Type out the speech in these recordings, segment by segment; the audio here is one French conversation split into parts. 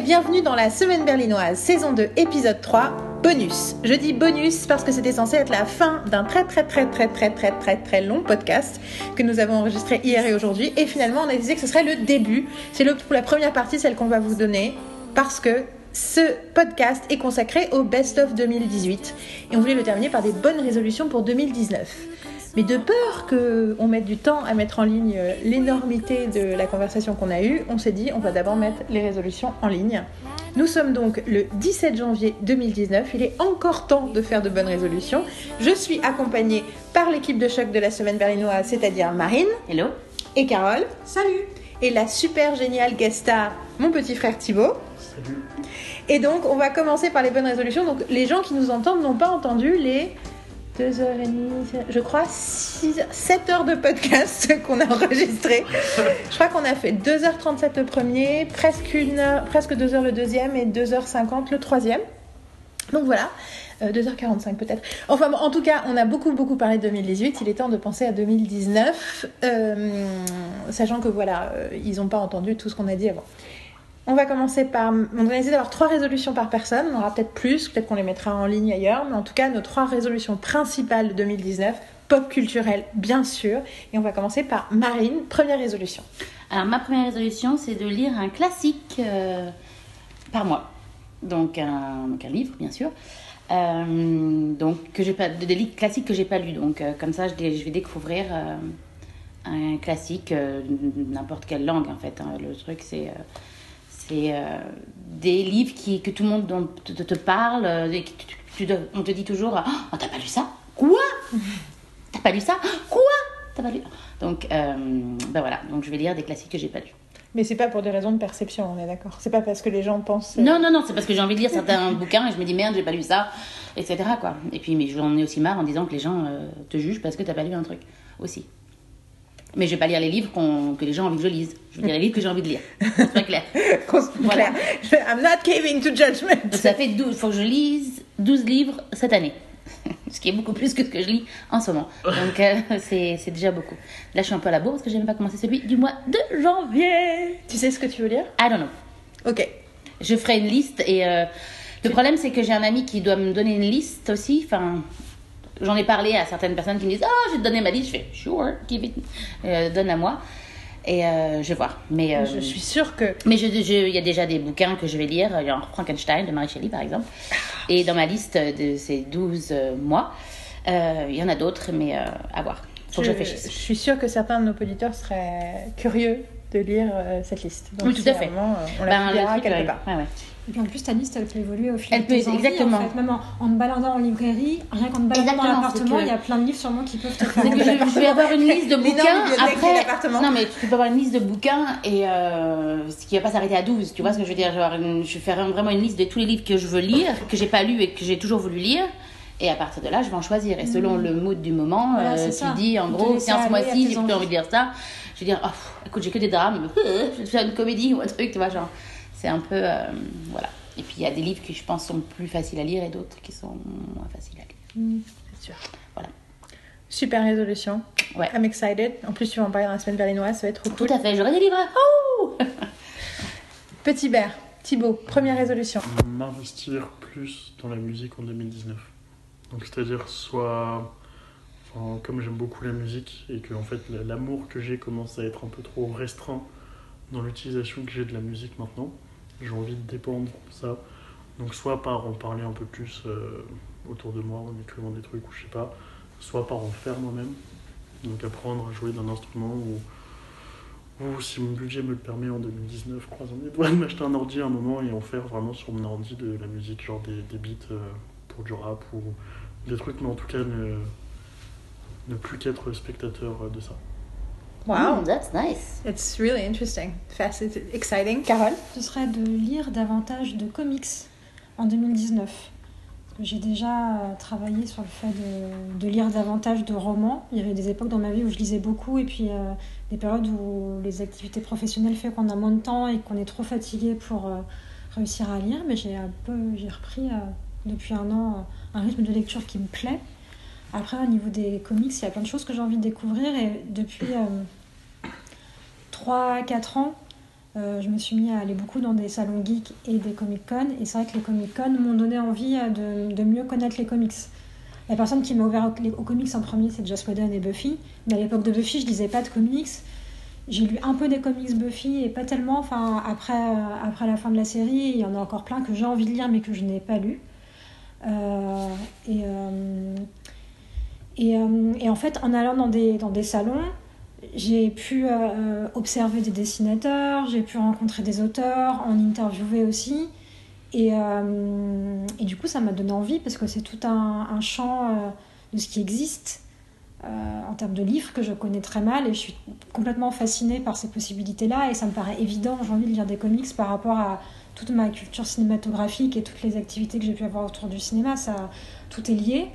bienvenue dans la Semaine berlinoise, saison 2, épisode 3, bonus. Je dis bonus parce que c'était censé être la fin d'un très très très très très très très très long podcast que nous avons enregistré hier et aujourd'hui. Et finalement, on a décidé que ce serait le début. C'est la première partie, celle qu'on va vous donner, parce que ce podcast est consacré au Best of 2018. Et on voulait le terminer par des bonnes résolutions pour 2019. Mais de peur qu'on mette du temps à mettre en ligne l'énormité de la conversation qu'on a eue, on s'est dit on va d'abord mettre les résolutions en ligne. Nous sommes donc le 17 janvier 2019. Il est encore temps de faire de bonnes résolutions. Je suis accompagnée par l'équipe de choc de la semaine berlinoise, c'est-à-dire Marine. Hello. Et Carole. Salut. Et la super géniale guest star, mon petit frère Thibaut. Salut. Et donc, on va commencer par les bonnes résolutions. Donc, les gens qui nous entendent n'ont pas entendu les 2h30, je crois 6, 7 heures de podcast qu'on a enregistré. Je crois qu'on a fait 2h37 le premier, presque, une heure, presque 2h le deuxième et 2h50 le troisième. Donc voilà, euh, 2h45 peut-être. Enfin, en tout cas, on a beaucoup beaucoup parlé de 2018. Il est temps de penser à 2019, euh, sachant que voilà, euh, ils n'ont pas entendu tout ce qu'on a dit avant. On va commencer par. On essayer d'avoir trois résolutions par personne. On aura peut-être plus, peut-être qu'on les mettra en ligne ailleurs. Mais en tout cas, nos trois résolutions principales de 2019, pop culturel, bien sûr. Et on va commencer par Marine, première résolution. Alors, ma première résolution, c'est de lire un classique euh, par mois. Donc un, livre, bien sûr. Euh, donc, que j'ai pas, des livres classiques que j'ai pas lus. Donc, euh, comme ça, je, je vais découvrir euh, un classique, n'importe quelle langue, en fait. hein. Le truc, c'est. C'est euh, des livres qui, que tout le monde dont- te, te parle, euh, et que tu- tu- tu- on te dit toujours Oh, t'as pas lu ça? Quoi? T'as pas lu ça? Quoi? T'as pas lu? Donc, euh, ben voilà, donc je vais lire des classiques que j'ai pas lus. Mais c'est pas pour des raisons de perception, on est d'accord. C'est pas parce que les gens pensent. Non, non, non, c'est parce que j'ai envie de lire certains bouquins et je me dis merde, j'ai pas lu ça, etc. Quoi. Et puis, mais j'en ai aussi marre en disant que les gens euh, te jugent parce que t'as pas lu un truc aussi. Mais je vais pas lire les livres qu'on- que les gens ont envie que je lise. Je vais lire les livres que j'ai envie de lire. C'est très clair. Voilà. clair. I'm not caving to judgment. Donc ça fait 12, faut que je lise 12 livres cette année. Ce qui est beaucoup plus que ce que je lis en ce moment. Donc euh, c'est c'est déjà beaucoup. Là, je suis un peu à la bourre parce que j'ai même pas commencé celui du mois de janvier. Tu sais ce que tu veux lire? I don't know. Ok. Je ferai une liste et euh, le problème c'est que j'ai un ami qui doit me donner une liste aussi. Enfin, j'en ai parlé à certaines personnes qui me disent oh je vais te donner ma liste. Je fais sure, give it, Euh, donne à moi et euh, je vais voir. Mais euh, Je suis sûre que. mais je- je- il y a déjà des bouquins que je vais lire, genre Frankenstein de Marie Shelley par exemple. Et dans ma liste de ces 12 euh, mois, il y en a d'autres, mais à voir. Faut que je je suis sûre que certains de nos auditeurs seraient curieux de lire euh, cette liste. Donc, Oui, tout à fait. vraiment, euh, on la Ben, quelque ouais. part. Ouais, ouais. Et puis en plus, ta liste, elle peut évoluer au fil Elle de peut- envies, exactement. En fait. Même en, en te baladant en librairie, rien qu'en te baladant Exactement, dans l'appartement, que- il y a plein de livres sûrement qui peuvent te faire que je, je vais avoir une liste de bouquins après. l'appartement. Non, mais tu peux avoir une liste de bouquins et euh, ce qui va pas s'arrêter à 12. Tu vois ce que je veux dire? Je vais, avoir une- je faire vraiment une liste de tous les livres que je veux lire, que j'ai pas lu et que j'ai toujours voulu lire. Et à partir de là, je vais en choisir. Et selon le mood du moment, Voilà, euh, c'est tu ça. dis en gros, tiens, ce mois-ci, j'ai plus envie de lire ça. Je vais dire, oh, pff, écoute, j'ai que des drames. Je vais te faire une comédie ou un truc, tu vois, genre. C'est un peu. euh, voilà. Et puis il y a des livres qui, je pense, sont plus faciles à lire et d'autres qui sont moins faciles à lire. C'est sûr. Voilà. Super résolution. Ouais. I'm excited. En plus, tu vas en parler dans la semaine berlinoise, ça va être trop cool. Tout à fait, j'aurai des livres. Oh Petit Bert, Thibaut, première résolution. M'investir plus dans la musique en 2019. Donc c'est-à-dire soit, comme j'aime beaucoup la musique et que en fait l'amour que j'ai commence à être un peu trop restreint dans l'utilisation que j'ai de la musique maintenant, j'ai envie de dépendre ça. Donc soit par en parler un peu plus euh, autour de moi en écrivant des trucs ou je sais pas, soit par en faire moi-même. Donc apprendre à jouer d'un instrument ou si mon budget me le permet en 2019, croisons les doigts, m'acheter un ordi à un moment et en faire vraiment sur mon ordi de la musique, genre des, des beats euh, pour du rap ou des trucs, mais en tout cas ne, ne plus qu'être spectateur de ça. Wow. Mm, that's nice. It's really interesting. Fascinating. Exciting. Carole? Ce serait de lire davantage de comics en 2019. Parce que j'ai déjà travaillé sur le fait de, de lire davantage de romans. Il y avait des époques dans ma vie où je lisais beaucoup et puis euh, des périodes où les activités professionnelles font qu'on a moins de temps et qu'on est trop fatigué pour euh, réussir à lire. Mais j'ai un peu, j'ai repris euh, depuis un an euh, un rythme de lecture qui me plaît. Après, au niveau des comics, il y a plein de choses que j'ai envie de découvrir et depuis 3-4 ans, euh, je me suis mis à aller beaucoup dans des salons geeks et des Comic-Con. Et c'est vrai que les Comic-Con m'ont donné envie euh, de, de, mieux connaître les comics. La personne qui m'a ouvert aux, comics en premier, c'est Joss Whedon et Buffy. Mais à l'époque de Buffy, je lisais pas de comics. J'ai lu un peu des comics Buffy et pas tellement. Enfin, après, euh, après la fin de la série, il y en a encore plein que j'ai envie de lire mais que je n'ai pas lu. Et, et, et, en fait, en allant dans des, dans des salons, j'ai pu euh, observer des dessinateurs, j'ai pu rencontrer des auteurs, en interviewer aussi. Et, euh, et du coup, ça m'a donné envie parce que c'est tout un, un champ euh, de ce qui existe en termes de livres que je connais très mal et je suis complètement fascinée par ces possibilités-là. Et ça me paraît évident, envie de lire des comics par rapport à toute ma culture cinématographique et toutes les activités que j'ai pu avoir autour du cinéma. Ça, tout est lié.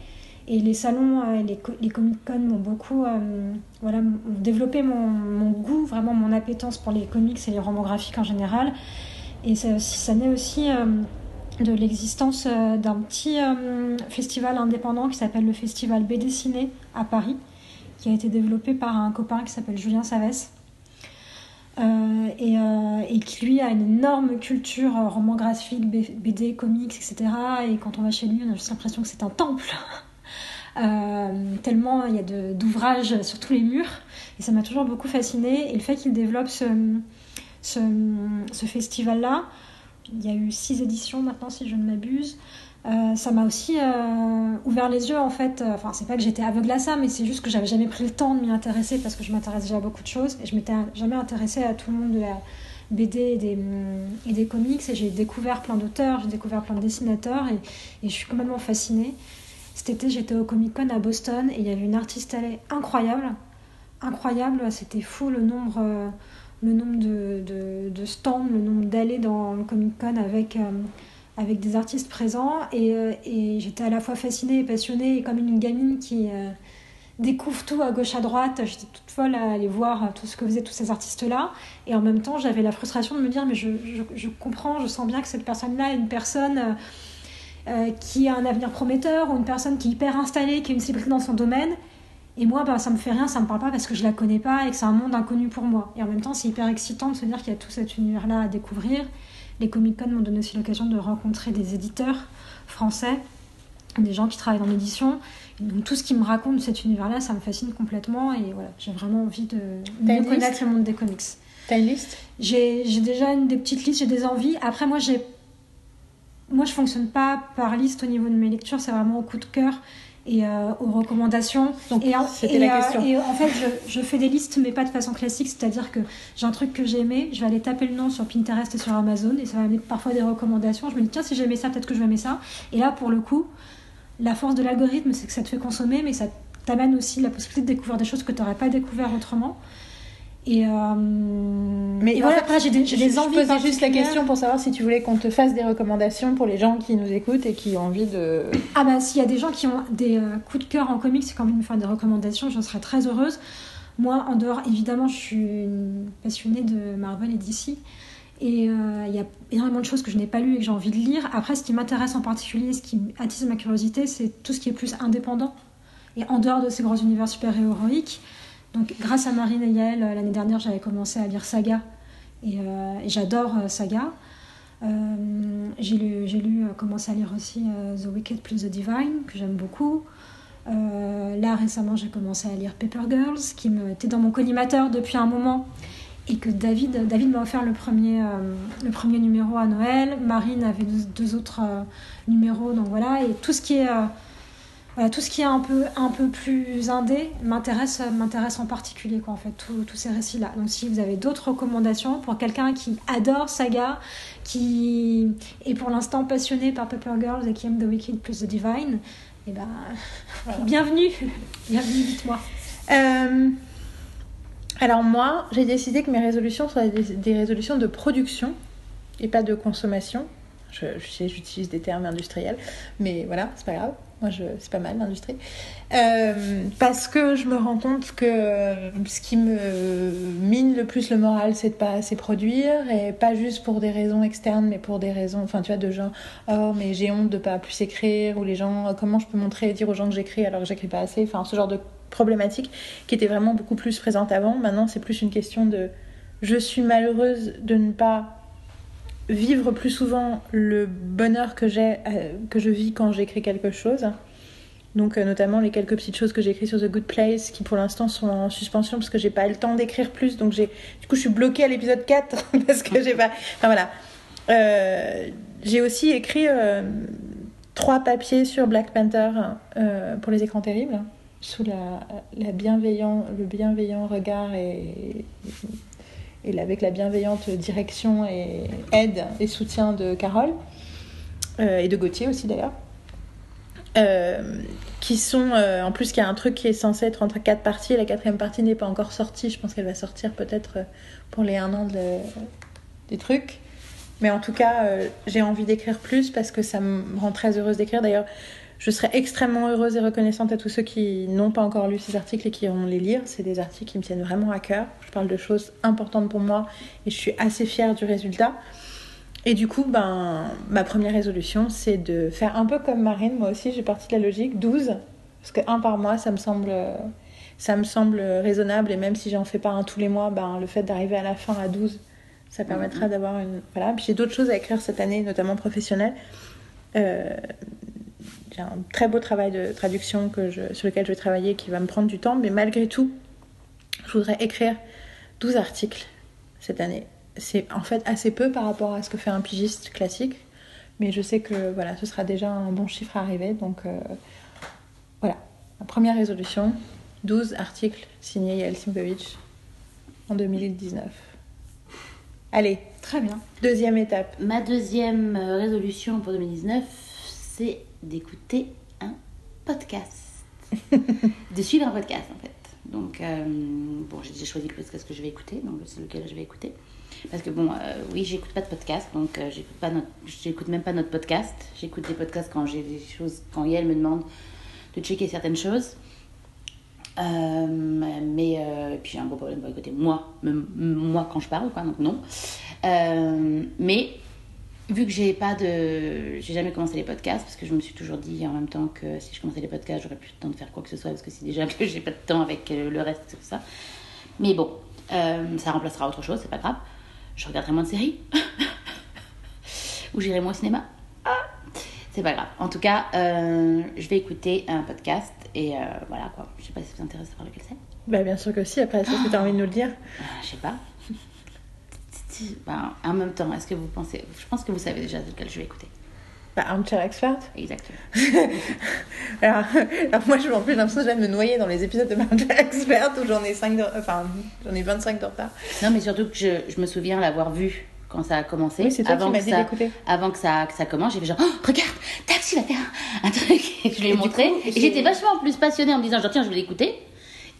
Et les salons, euh, les, les Comic-Con m'ont beaucoup euh, voilà, développé mon, mon, goût, vraiment mon appétence pour les comics et les romans graphiques en général. Et ça, ça naît aussi euh, de l'existence d'un petit festival indépendant qui s'appelle le Festival BD Ciné à Paris, qui a été développé par un copain qui s'appelle Julien Savès. Euh, et, euh, et, qui lui a une énorme culture roman graphique, BD, comics, etc. Et quand on va chez lui, on a juste l'impression que c'est un temple. Euh, tellement il y a d'ouvrages sur tous les murs. Et ça m'a toujours beaucoup fasciné. Et le fait qu'il développe ce, ce, ce festival-là, il y a eu six éditions maintenant, si je ne m'abuse. Euh, ça m'a aussi euh, ouvert les yeux en fait. Enfin, c'est pas que j'étais aveugle à ça, mais c'est juste que j'avais jamais pris le temps de m'y intéresser parce que je m'intéresse déjà à beaucoup de choses et je m'étais jamais intéressée à tout le monde de la BD et des, et des comics. Et j'ai découvert plein d'auteurs, j'ai découvert plein de dessinateurs et, je suis complètement fascinée. Cet été, j'étais au Comic Con à Boston et il y avait une artiste incroyable. Incroyable, c'était fou le nombre, euh, le nombre de, stands, le nombre d'allées dans le Comic Con avec, euh, avec des artistes présents. Et, euh, et j'étais à la fois fascinée et passionnée, comme une gamine qui découvre tout à gauche à droite. J'étais toute folle à aller voir tout ce que faisaient tous ces artistes-là. Et en même temps, j'avais la frustration de me dire, mais je comprends, je sens bien que cette personne-là est une personne euh, qui a un avenir prometteur ou une personne qui est hyper installée, qui est une célébrité dans son domaine. Et moi, bah, ça me fait rien, ça me parle pas parce que je la connais pas et que c'est un monde inconnu pour moi. Et en même temps, c'est hyper excitant de se dire qu'il y a tout cet univers-là à découvrir. Les Comic Con m'ont donné aussi l'occasion de rencontrer des éditeurs français, des gens qui travaillent dans l'édition. Donc tout ce qui me raconte de cet univers-là, ça me fascine complètement et voilà, j'ai vraiment envie de mieux connaître le monde des comics. T'as une liste? J'ai déjà une des petites listes, j'ai des envies. Après, moi, j'ai moi, je fonctionne pas par liste au niveau de mes lectures, c'est vraiment au coup de cœur et euh, aux recommandations. Donc, la euh, et en fait, je, je, fais des listes, mais pas de façon classique, c'est-à-dire que j'ai un truc que j'ai aimé, je vais aller taper le nom sur Pinterest et sur Amazon, et ça va amener parfois des recommandations. Je me dis, tiens, si j'ai aimé ça, peut-être que je vais aimer ça. Et là, pour le coup, la force de l'algorithme, c'est que ça te fait consommer, mais ça t'amène aussi la possibilité de découvrir des choses que tu n'aurais pas découvert autrement. Et, euh... Mais et voilà, après, j'ai des, des envies. Je posais juste la question pour savoir si tu voulais qu'on te fasse des recommandations pour les gens qui nous écoutent et qui ont envie de. Ah, bah, s'il y a des gens qui ont des euh, coups de cœur en comics et qui ont envie de me faire des recommandations, j'en serais très heureuse. Moi, en dehors, évidemment, je suis une passionnée de Marvel et DC. Et euh, il y a énormément de choses que je n'ai pas lues et que j'ai envie de lire. Après, ce qui m'intéresse en particulier, ce qui attise ma curiosité, c'est tout ce qui est plus indépendant et en dehors de ces grands univers super-héroïques. Donc, grâce à Marine et Yael, euh, l'année dernière, j'avais commencé à lire Saga. Et, euh, j'adore euh, Saga. J'ai lu, lu commencé à lire aussi The Wicked plus The Divine, que j'aime beaucoup. là, récemment, j'ai commencé à lire Paper Girls, qui me, était dans mon collimateur depuis un moment. Et que David, David m'a offert le premier, le premier numéro à Noël. Marine avait deux autres numéros. Donc voilà. Et tout ce qui est voilà, tout ce qui est un peu, un peu plus indé m'intéresse, m'intéresse en particulier, quoi, en fait, tous ces récits-là. Donc, si vous avez d'autres recommandations pour quelqu'un qui adore Saga, qui est pour l'instant passionné par Paper Girls et qui aime The Wicked plus The Divine, eh ben, voilà. bienvenue, bienvenue, dites-moi. Euh, alors moi, j'ai décidé que mes résolutions seraient des, des résolutions de production et pas de consommation. Je, je sais, j'utilise des termes industriels, mais voilà, c'est pas grave. Moi, je... c'est pas mal l'industrie. Euh, parce que je me rends compte que ce qui me mine le plus le moral, c'est de pas assez produire et pas juste pour des raisons externes, mais pour des raisons, enfin, tu vois, de gens, oh, mais j'ai honte de pas plus écrire, ou les gens, comment je peux montrer et dire aux gens que j'écris alors que j'écris pas assez, enfin, ce genre de problématique qui était vraiment beaucoup plus présente avant. Maintenant, c'est plus une question de je suis malheureuse de ne pas vivre plus souvent le bonheur que j'ai, euh, que je vis quand j'écris quelque chose. Donc euh, notamment les quelques petites choses que j'ai écrites sur The Good Place qui pour l'instant sont en suspension parce que j'ai pas le temps d'écrire plus donc j'ai du coup je suis bloquée à l'épisode 4 parce que j'ai pas enfin voilà Euh, j'ai aussi écrit trois papiers sur Black Panther pour les écrans terribles sous la bienveillant le bienveillant regard et, et avec la bienveillante direction et aide et soutien de Carole euh, et de Gauthier aussi d'ailleurs euh, qui sont euh, en plus qu'il y a un truc qui est censé être entre quatre parties la quatrième partie n'est pas encore sortie je pense qu'elle va sortir peut-être pour les un an de- des trucs. Mais en tout cas j'ai envie d'écrire plus parce que ça me rend très heureuse d'écrire. D'ailleurs je serais extrêmement heureuse et reconnaissante à tous ceux qui n'ont pas encore lu ces articles et qui vont les lire. C'est des articles qui me tiennent vraiment à cœur. Je parle de choses importantes pour moi et je suis assez fière du résultat. Et du coup, ben, ma première résolution, c'est de faire un peu comme Marine. Moi aussi, j'ai parti de la logique 12. Parce que un par mois, ça me semble, ça me semble raisonnable. Et même si j'en fais pas un tous les mois, ben, le fait d'arriver à la fin à 12, ça permettra d'avoir une. Voilà. Puis j'ai d'autres choses à écrire cette année, notamment professionnelles. Euh, j'ai un très beau travail de traduction que je, sur lequel je vais travailler qui va me prendre du temps, mais malgré tout, je voudrais écrire 12 articles cette année. C'est en fait assez peu par rapport à ce que fait un pigiste classique, mais je sais que voilà, ce sera déjà un bon chiffre à arriver. Donc euh, voilà, ma première résolution 12 articles signés Yael Simkovic en 2019. Allez, Très bien. deuxième étape. Ma deuxième euh, résolution pour 2019, c'est d'écouter un podcast. de suivre un podcast, en fait. Donc, euh, bon, j'ai déjà choisi le podcast que je vais écouter, donc c'est lequel je vais écouter. Parce que, bon, euh, oui, j'écoute pas de podcast, donc euh, j'écoute pas notre- j'écoute même pas notre podcast. J'écoute des podcasts quand j'ai des choses, quand Yael me demande de checker certaines choses. Euh, mais euh, et puis j'ai un gros problème pour écouter moi, même moi quand je parle, quoi, donc non. Mais vu que j'ai pas de, j'ai jamais commencé les podcasts parce que je me suis toujours dit en même temps que si je commençais les podcasts, j'aurais plus le temps de faire quoi que ce soit parce que c'est déjà que j'ai pas de temps avec euh, le reste et tout ça. Mais bon, euh, ça remplacera autre chose, c'est pas grave. Je regarderai moins de séries ou j'irai moins au cinéma. Ah, c'est pas grave. En tout cas, euh, je vais écouter un podcast et euh, voilà quoi. Je sais pas si ça vous intéresse de savoir lequel c'est. Bah, bien sûr que si, après, est-ce que tu as envie de nous le dire? Euh, je sais pas. Ben, en même temps, est-ce que vous pensez. Je pense que vous savez déjà lequel je vais écouter. Bah, Armchair Expert. Exactement. Alors, alors moi, je en plus, j'ai l'impression que je viens de me noyer dans les épisodes de Armchair Expert où j'en ai, 5 de... enfin, j'en ai 25 de retard. Non, mais surtout que je, je me souviens l'avoir vu quand ça a commencé. Oui, c'est toi avant qui m'as que dit ça- d'écouter. Avant que ça, que ça commence, j'ai fait genre, oh, regarde, Taxi va faire un, un truc. Et je lui ai montré. coup, et j'étais vachement plus passionnée en me disant, genre, tiens, je vais l'écouter.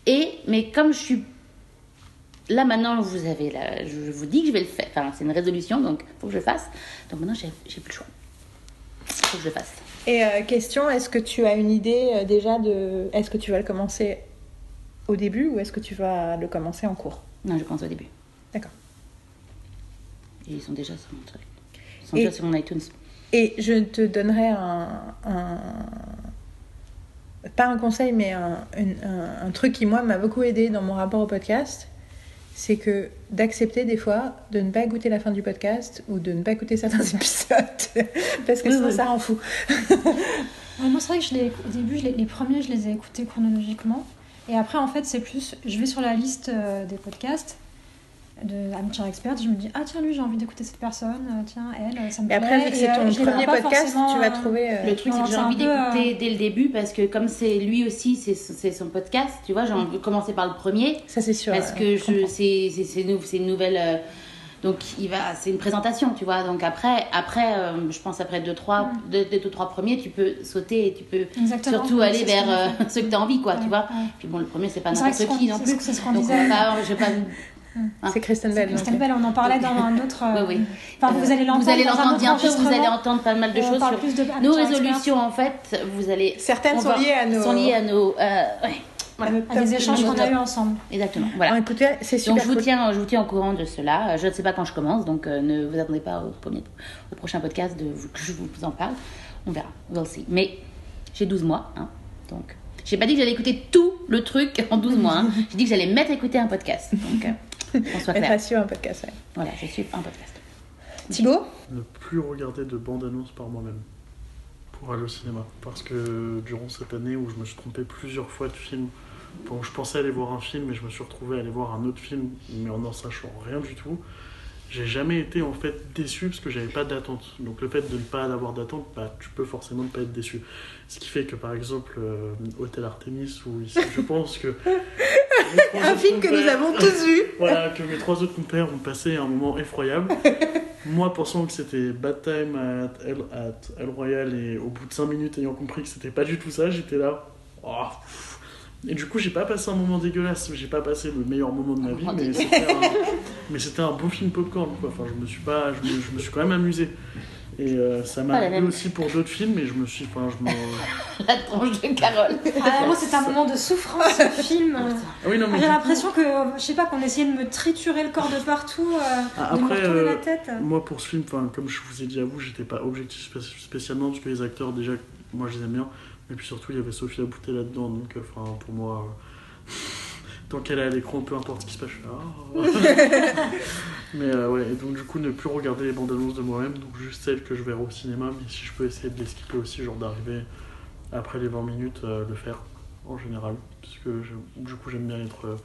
Et, mais comme je suis. Là maintenant, vous avez la... je vous dis que je vais le faire. Enfin, c'est une résolution, donc faut que je le fasse. Donc maintenant, j'ai plus le choix. Faut que je le fasse. Et euh, question, est-ce que tu as une idée euh, déjà de... Est-ce que tu vas le commencer au début ou est-ce que tu vas le commencer en cours? Non, je pense au début. D'accord. Ils sont déjà sur mon truc. Ils sont Et- déjà sur mon iTunes. Et je te donnerai un, un- pas un conseil, mais un, une- un- un truc qui, moi, m'a beaucoup aidé dans mon rapport au podcast. C'est que d'accepter des fois de ne pas écouter la fin du podcast ou de ne pas écouter certains épisodes. Parce que Oui, sinon, oui. ça rend fou. Ouais, moi, c'est vrai que je l'ai- au début, je les premiers, je les ai écoutés chronologiquement. Et après, en fait, c'est plus. Je vais sur la liste euh, des podcasts de Amateur Expert. Je me dis, ah tiens, lui, j'ai envie d'écouter cette personne. euh, Tiens, elle, euh, ça me Et après, vu que c'est euh, ton vois premier podcast, tu vas euh, trouver. euh, Le truc, c'est que j'ai envie d'écouter euh, dès le début parce que comme c'est lui aussi, c'est c'est son podcast, tu vois, j'ai envie de commencer par le premier Ça, c'est sûr. parce euh, que je, c'est nou- c'est une nouvelle. euh, donc il va, c'est une présentation, tu vois. Donc après, après, euh, je pense après deux trois, deux, deux, deux, trois premiers, tu peux sauter et tu peux Exactement. surtout aller vers euh, ceux que tu as envie, quoi, tu vois. ouais. Puis bon, le premier, c'est pas n'importe qui non plus. c'est ce qu'on Donc je vais pas. hein. C'est Kristen Bell. Christelle Bell, on en parlait dans un autre. euh, Oui, oui. Enfin, vous allez l'entendre. Vous allez l'entendre bientôt, vous allez entendre pas mal de choses parle sur plus de nos résolutions. En fait, vous allez. Certaines on sont va- liées à nos. sont liées à nos. euh, ouais, à des échanges qu'on a eu ensemble. exactement. Ah, Voilà. écoutez, c'est super. Donc je vous cool. tiens, je vous tiens au courant de cela. Je ne sais pas quand je commence, donc euh, ne vous attendez pas au, premier, au prochain podcast de, vous- que je vous en parle. On verra, we'll see. Mais j'ai 12 mois, hein, donc j'ai pas dit que j'allais écouter tout le truc en 12 mois. hein. J'ai dit que j'allais mettre à écouter un podcast. Donc euh, qu'on soit Être clair. assis un podcast, ouais. Voilà, je suis un podcast. Thibaut Ne plus regarder de bande-annonce par moi-même pour aller au cinéma. Parce que durant cette année où je me suis trompé plusieurs fois de film, bon, je pensais aller voir un film et je me suis retrouvé à aller voir un autre film, mais en n'en sachant rien du tout. J'ai jamais été en fait déçu parce que j'avais pas d'attente. Donc le fait de ne pas avoir d'attente, bah, tu peux forcément ne pas être déçu. Ce qui fait que par exemple, euh, Hôtel Artemis, où ici, je pense que. Un film que nous avons tous vu. voilà, que mes trois autres compères ont passé un moment effroyable. Moi, pensant que c'était Bad Time at El, at El Royal, et au bout de 5 minutes, ayant compris que c'était pas du tout ça, j'étais là. Oh, et du coup, j'ai pas passé un moment dégueulasse, j'ai pas passé le meilleur moment de ma vie, mais c'était un, mais c'était un bon film popcorn, quoi. Enfin, je me suis pas, je me, je me suis quand même amusé. Et euh, ça m'a même. aussi pour d'autres films, et je me suis, enfin, je me... La tronche de Carole. Ah, moi, c'est un moment de souffrance, ce film. Ah oui, non, mais J'ai l'impression que, je sais pas, qu'on essayait de me triturer le corps de partout, euh, Ah, de me après, euh, la tête. Moi, pour ce film, enfin, comme je vous ai dit à vous, j'étais pas objectif spé- spécialement parce que les acteurs, déjà, moi je les aime bien. Mais puis surtout, il y avait Sophia Boutet là-dedans. Donc, euh, enfin, pour moi, euh, tant qu'elle est à l'écran, peu importe ce qui se passe, je suis là. Mais euh, ouais, et donc du coup, ne plus regarder les bandes annonces de moi-même. Donc, juste celles que je verrai au cinéma. Mais si je peux essayer de les skipper aussi, genre d'arriver après les 20 minutes, euh, le faire en général. Parce que je- du coup, j'aime bien être. euh,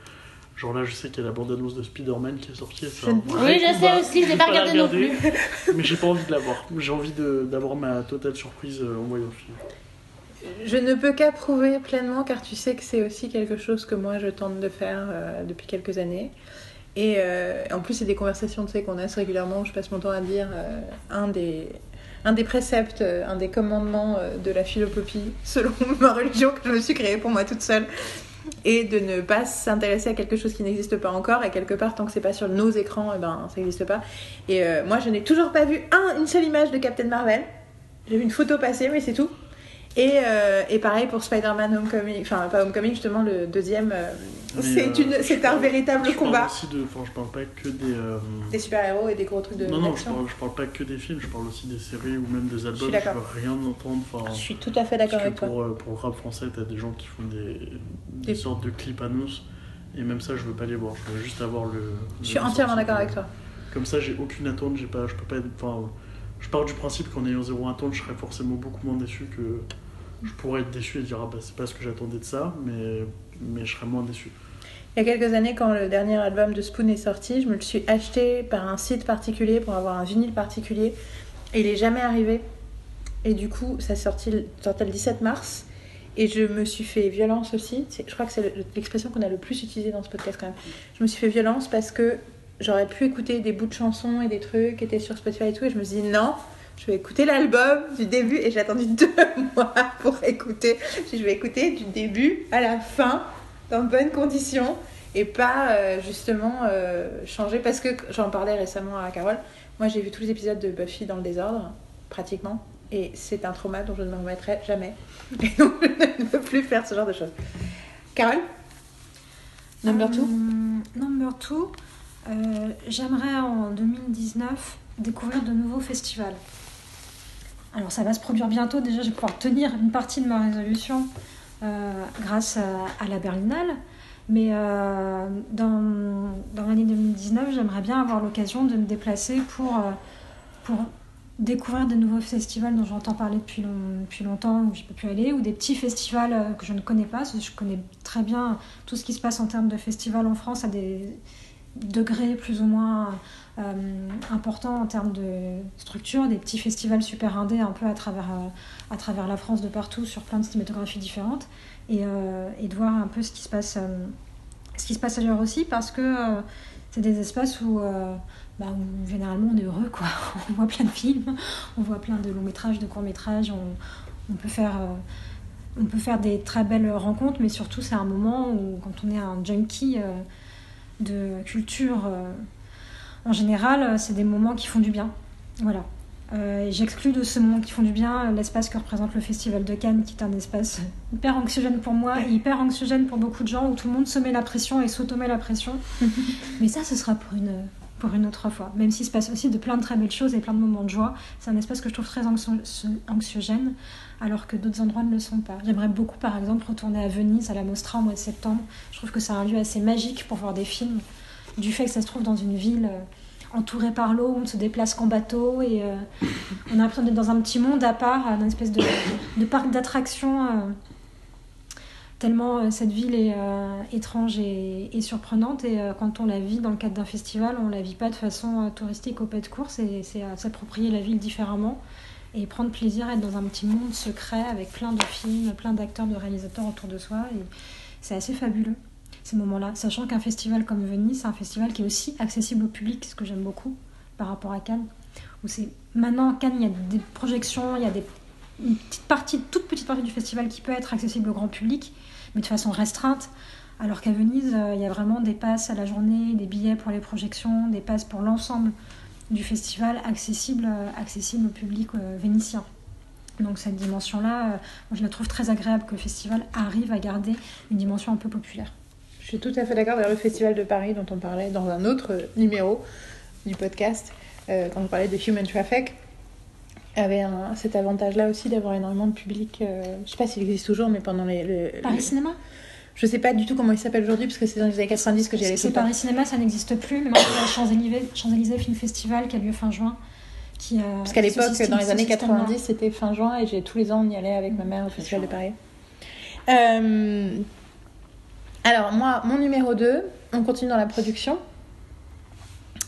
Genre là, je sais qu'il y a la bande-annonce de Spider-Man qui est sortie. Oui, je sais aussi, je l'ai pas la regardé non plus. Mais j'ai pas envie de l'avoir. J'ai envie d'avoir ma totale surprise euh, en voyant le film. Je ne peux qu'approuver pleinement car tu sais que c'est aussi quelque chose que moi je tente de faire euh, depuis quelques années. Et euh, en plus, c'est des conversations tu sais, qu'on a régulièrement où je passe mon temps à dire euh, un, des, un des préceptes, un des commandements de la philopopie selon ma religion que je me suis créée pour moi toute seule. Et de ne pas s'intéresser à quelque chose qui n'existe pas encore. Et quelque part, tant que c'est pas sur nos écrans, eh ben, ça n'existe pas. Et moi, je n'ai toujours pas vu un, une seule image de Captain Marvel. J'ai vu une photo passer, mais c'est tout. Et, euh, et pareil pour Spider-Man Homecoming, enfin pas Homecoming justement le deuxième, euh, c'est euh, je c'est un véritable Je parle combat. aussi de. Enfin, je parle pas que des. euh, Des super-héros et des gros trucs de Non, non, je parle, je parle pas que des films, je parle aussi des séries ou même des albums. suis d'accord. veux rien entendre. Enfin, Je suis tout à fait d'accord avec toi. pour, le rap français, t'as des gens qui font des, des Des- sortes de clips annonces. Et même ça, je veux pas les voir. Je veux juste avoir le. Je suis entièrement d'accord avec toi. Comme ça, j'ai aucune attente. J'ai pas, je peux pas être. Enfin, je pars du principe qu'en ayant zéro attente, je serais forcément beaucoup moins déçu que. Je pourrais être déçu et dire ah bah c'est pas ce que j'attendais de ça, mais mais je serais moins déçu. Il y a quelques années, quand le dernier album de Spoon est sorti, je me le suis acheté par un site particulier pour avoir un vinyle particulier. Et il est jamais arrivé. Et du coup, ça sorti, le- sortait le 17 mars. Et je me suis fait violence aussi. Je crois que c'est le- l'expression qu'on a le plus utilisée dans ce podcast quand même. Je me suis fait violence parce que j'aurais pu écouter des bouts de chansons et des trucs qui étaient sur Spotify et tout. Et je me suis dit non, je vais écouter l'album du début. Et j'ai attendu deux mois pour écouter. Je vais écouter du début à la fin dans de bonnes conditions et pas euh, justement euh, changer parce que j'en parlais récemment à Carole. Moi, j'ai vu tous les épisodes de Buffy dans le désordre, pratiquement, et c'est un trauma dont je ne me remettrai jamais. Et donc, je ne veux plus faire ce genre de choses. Carole? Number two? Euh, Number two, euh, j'aimerais en 2019 découvrir de nouveaux festivals. Alors ça va se produire bientôt, déjà je vais pouvoir tenir une partie de ma résolution euh, grâce à, à la Berlinale. Mais euh, dans, dans l'année 2019, j'aimerais bien avoir l'occasion de me déplacer pour, euh, pour découvrir de nouveaux festivals dont j'entends parler depuis, long- depuis longtemps, où je peux plus aller, ou des petits festivals euh, que je ne connais pas. parce que Je connais très bien tout ce qui se passe en termes de festivals en France à des degrés plus ou moins euh, importants en termes de structure, des petits festivals super indés un peu à travers, euh, à travers la France de partout sur plein de cinématographies différentes et, euh, et de voir un peu ce qui se passe, euh, ce qui se passe ailleurs aussi parce que c'est des espaces où, bah, où généralement on est heureux quoi. On voit plein de films, on voit plein de longs métrages, de courts métrages, on, on peut faire on peut faire des très belles rencontres, mais surtout c'est un moment où quand on est un junkie de culture euh, en général, euh, c'est des moments qui font du bien. Voilà. Euh, J'exclus de ce moment qui font du bien l'espace que représente le Festival de Cannes, qui est un espace hyper anxiogène pour moi et hyper anxiogène pour beaucoup de gens, où tout le monde se met la pression et s'automet la pression. Mais ça, ce sera pour une, pour une autre fois. Même s'il se passe aussi de plein de très belles choses et plein de moments de joie, c'est un espace que je trouve très anxio- anxiogène, alors que d'autres endroits ne le sont pas. J'aimerais beaucoup, par exemple, retourner à Venise, à la Mostra, au mois de septembre. Je trouve que c'est un lieu assez magique pour voir des films. du fait que ça se trouve dans une ville euh, entourée par l'eau, où on ne se déplace qu'en bateau et euh, on a l'impression d'être dans un petit monde à part, dans une espèce de, parc d'attractions. euh, tellement cette ville est étrange et, surprenante et quand on la vit dans le cadre d'un festival, on la vit pas de façon touristique au pas de course et c'est s'approprier la ville différemment et prendre plaisir à être dans un petit monde secret avec plein de films, plein d'acteurs, de réalisateurs autour de soi c'est assez fabuleux ces moments-là, sachant qu'un festival comme Venise, c'est un festival qui est aussi accessible au public, ce que j'aime beaucoup par rapport à Cannes, où c'est maintenant Cannes il y a des projections, il y a des une petite toute petite partie du festival qui peut être accessible au grand public, mais de façon restreinte. Alors qu'à Venise, euh, il y a vraiment des passes à la journée, des billets pour les projections, des passes pour l'ensemble du festival accessible, accessible au public euh, vénitien. Donc cette dimension-là, euh, je la trouve très agréable que le festival arrive à garder une dimension un peu populaire. Je suis tout à fait d'accord. D'ailleurs, le Festival de Paris dont on parlait dans un autre euh, numéro du podcast, euh, quand on parlait de Human Traffic, avait un- cet avantage-là aussi d'avoir énormément de public. euh, je sais pas s'il existe toujours, mais pendant les. le- Paris le- Cinéma? Je sais pas du tout comment il s'appelle aujourd'hui, parce que c'est dans les années 90 que j'y allais tout C'est. Paris Cinéma, ça n'existe plus, mais le Champs-Élysées Champs-Élysées Film Festival qui a lieu fin juin. Qui, euh, Parce qu'à l'époque, dans les années système-là. 90, c'était fin juin et j'ai tous les ans on y allait avec ma mère au Festival de Paris. Euh, alors, moi, mon numéro 2, on continue dans la production.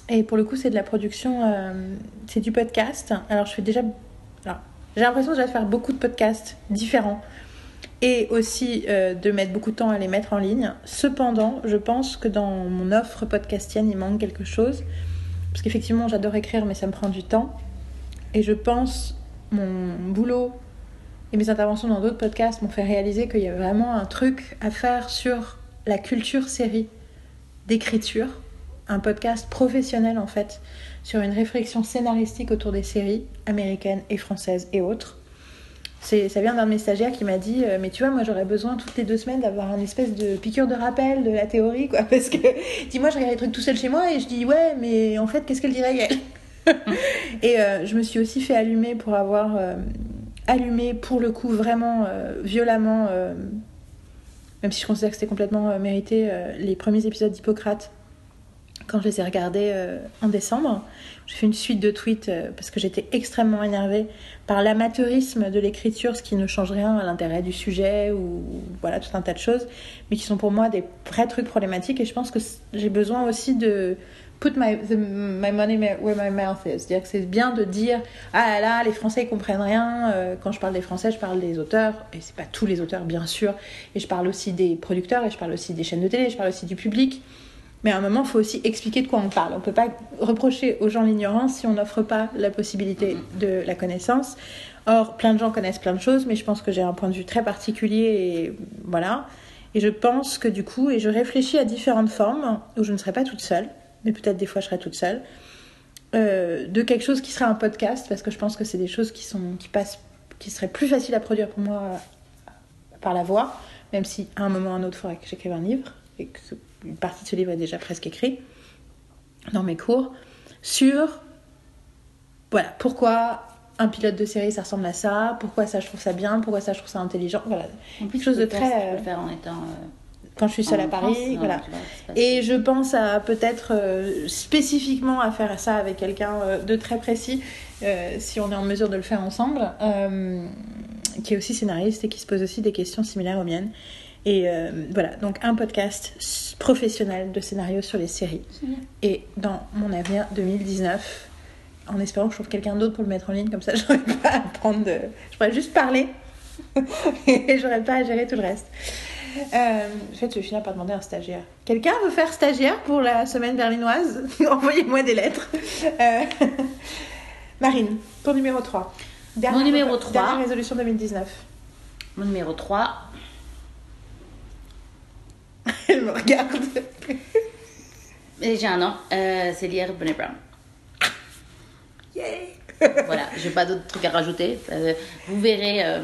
Et pour le coup, c'est de la production, euh, c'est du podcast. Alors, je fais déjà. alors, j'ai l'impression déjà de faire beaucoup de podcasts différents et aussi euh, de mettre beaucoup de temps à les mettre en ligne. Cependant, je pense que dans mon offre podcastienne, il manque quelque chose. Parce qu'effectivement, j'adore écrire, mais ça me prend du temps. Et je pense, mon boulot et mes interventions dans d'autres podcasts m'ont fait réaliser qu'il y a vraiment un truc à faire sur la culture série d'écriture. Un podcast professionnel, en fait, sur une réflexion scénaristique autour des séries américaines et françaises et autres. C'est, ça vient d'un de mes stagiaires qui m'a dit euh, Mais tu vois, moi j'aurais besoin toutes les deux semaines d'avoir une espèce de piqûre de rappel de la théorie, quoi. Parce que, dis-moi, je regarde les trucs tout seul chez moi et je dis Ouais, mais en fait, qu'est-ce qu'elle dirait elle? Et euh, je me suis aussi fait allumer pour avoir euh, allumé, pour le coup, vraiment euh, violemment, même si je considère que c'était complètement mérité, les premiers épisodes d'Hippocrate quand je les ai regardés euh, en décembre. J'ai fait une suite de tweets euh, parce que j'étais extrêmement énervée par l'amateurisme de l'écriture, ce qui ne change rien à l'intérêt du sujet ou voilà tout un tas de choses, mais qui sont pour moi des vrais trucs problématiques. Et je pense que j'ai besoin aussi de put my, the- my money where my mouth. C'est-à-dire que c'est bien de dire ah là là, les Français ils comprennent rien. Euh, Quand je parle des Français, je parle des auteurs et c'est pas tous les auteurs bien sûr. Et je parle aussi des producteurs et je parle aussi des chaînes de télé, je parle aussi du public. Mais à un moment, il faut aussi expliquer de quoi on parle. On ne peut pas reprocher aux gens l'ignorance si on n'offre pas la possibilité de la connaissance. Or, plein de gens connaissent plein de choses, mais je pense que j'ai un point de vue très particulier et voilà. Et je pense que du coup, et je réfléchis à différentes formes où je ne serai pas toute seule, mais peut-être des fois je serai toute seule, euh, de quelque chose qui serait un podcast, parce que je pense que c'est des choses qui, sont, qui passent, qui seraient plus faciles à produire pour moi euh, par la voix, même si à un moment ou à un autre, il faudrait que j'écrive un livre et que une partie de ce livre est déjà presque écrite dans mes cours, sur voilà, pourquoi un pilote de série ça ressemble à ça, pourquoi ça je trouve ça bien, pourquoi ça je trouve ça intelligent, voilà. En plus, Quelque chose de très, euh, le faire en étant. euh, Quand je suis seule en à Paris, France, voilà. Et je pense à peut-être euh, spécifiquement à faire ça avec quelqu'un de très précis, si on est en mesure de le faire ensemble, qui est aussi scénariste et qui se pose aussi des questions similaires aux miennes. Et euh, voilà, donc un podcast professionnel de scénario sur les séries. Et dans mon avenir 2019, en espérant que je trouve quelqu'un d'autre pour le mettre en ligne, comme ça j'aurais pas à prendre de... Je pourrais juste parler et j'aurais pas à gérer tout le reste. Euh, en fait, je vais finir par demander un stagiaire. Quelqu'un veut faire stagiaire pour la semaine berlinoise? Envoyez-moi des lettres. Euh, Marine, ton numéro 3. Mon numéro 3. Dernière résolution 2019. Mon numéro 3, Elle me regarde. et j'ai un an, euh, c'est lire Brené Brown. Yay voilà, j'ai pas d'autres trucs à rajouter. Euh, vous verrez euh,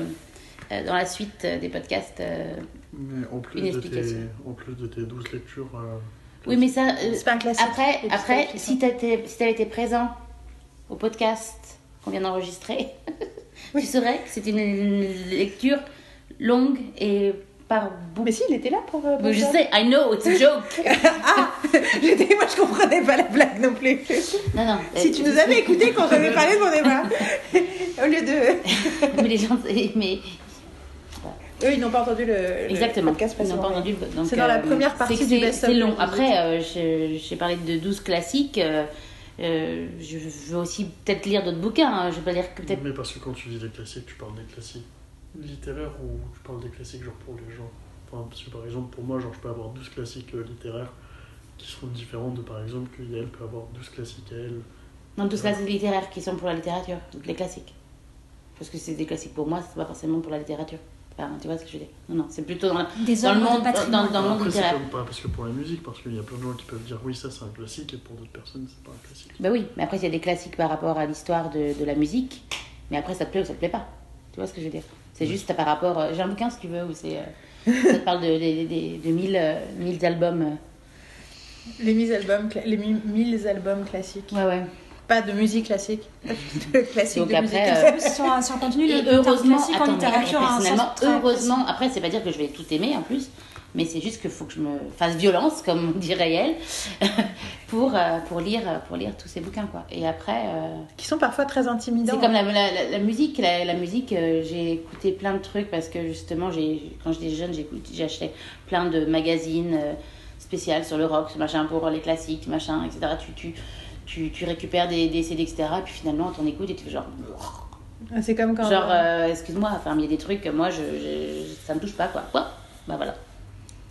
euh, dans la suite des podcasts. euh, Mais en plus, Une de tes, explication. en plus de tes douze lectures. euh, Oui, mais ça. euh, C'est pas un classique. après, après si tu si avais été présent au podcast qu'on vient d'enregistrer, tu saurais que c'est une lecture longue et par beaucoup. Mais si, il était là pour. euh, pour Mais je ça. sais, I know, it's a joke. Ah J'étais, moi je comprenais pas la blague non plus. non, non. Si euh, tu nous avais écouté quand j'avais parlé de mon débat, au lieu de. mais les gens, mais Eux, ils n'ont pas entendu le, le exactement. podcast Ils n'ont pas entendu. donc, C'est dans la euh, première partie du c'est- best-of C'est long. Après, euh, je- j'ai parlé de 12 classiques. euh, euh, je veux aussi peut-être lire d'autres bouquins. hein. Je vais pas lire que peut-être. Mais parce que quand tu dis des classiques, tu parles des classiques littéraires ou tu parles des classiques genre pour les gens enfin, Parce que par exemple, pour moi, genre, je peux avoir 12 classiques euh, littéraires qui seront différents de par exemple que Yael peut avoir 12 classiques à elle. Non, 12 classiques littéraires qui sont pour la littérature, les classiques. Parce que c'est des classiques pour moi, c'est pas forcément pour la littérature. Enfin, tu vois ce que je veux dire? Non, non, c'est plutôt dans, la- Des dans le monde, dans, dans le monde Après, c'est littéraire. comme pas parce que pour la musique, parce qu'il y a plein de gens qui peuvent dire oui, ça c'est un classique et pour d'autres personnes, c'est pas un classique. Bah oui, mais après, il y a des classiques par rapport à l'histoire de, de la musique. Mais après, ça te plaît ou ça te plaît pas. Tu vois ce que je veux dire? C'est juste par rapport. euh, J'ai un bouquin si tu veux où c'est. euh, ça te parle de, de, de, de 1000, euh, 1000 albums. Les 1000 albums, cla- les 1000 albums classiques. Ouais, ouais. Pas de musique classique. De classique Donc de après, musique. euh, le contenu, Et le terme heureusement, classique en attends, littérature personnellement, très heureusement, après, c'est pas dire que je vais tout aimer en plus, mais c'est juste qu'il faut que je me fasse violence, comme dirait elle, pour, euh, pour, lire, pour lire tous ces bouquins, quoi. Et après, euh, Qui sont parfois très intimidants. c'est comme la, la, musique. La, la musique, euh, j'ai écouté plein de trucs parce que justement, quand j'étais jeune, acheté plein de magazines euh, spéciaux sur le rock, machin, pour les classiques, machin, etc. Tu, tu, tu, tu récupères des, des CD, etc. Et puis finalement, t'en écoutes et tu fais genre. C'est comme quand. Genre, euh, excuse-moi, enfin, il y a des trucs, moi, je, je- ça me touche pas, quoi. Quoi? Bah voilà.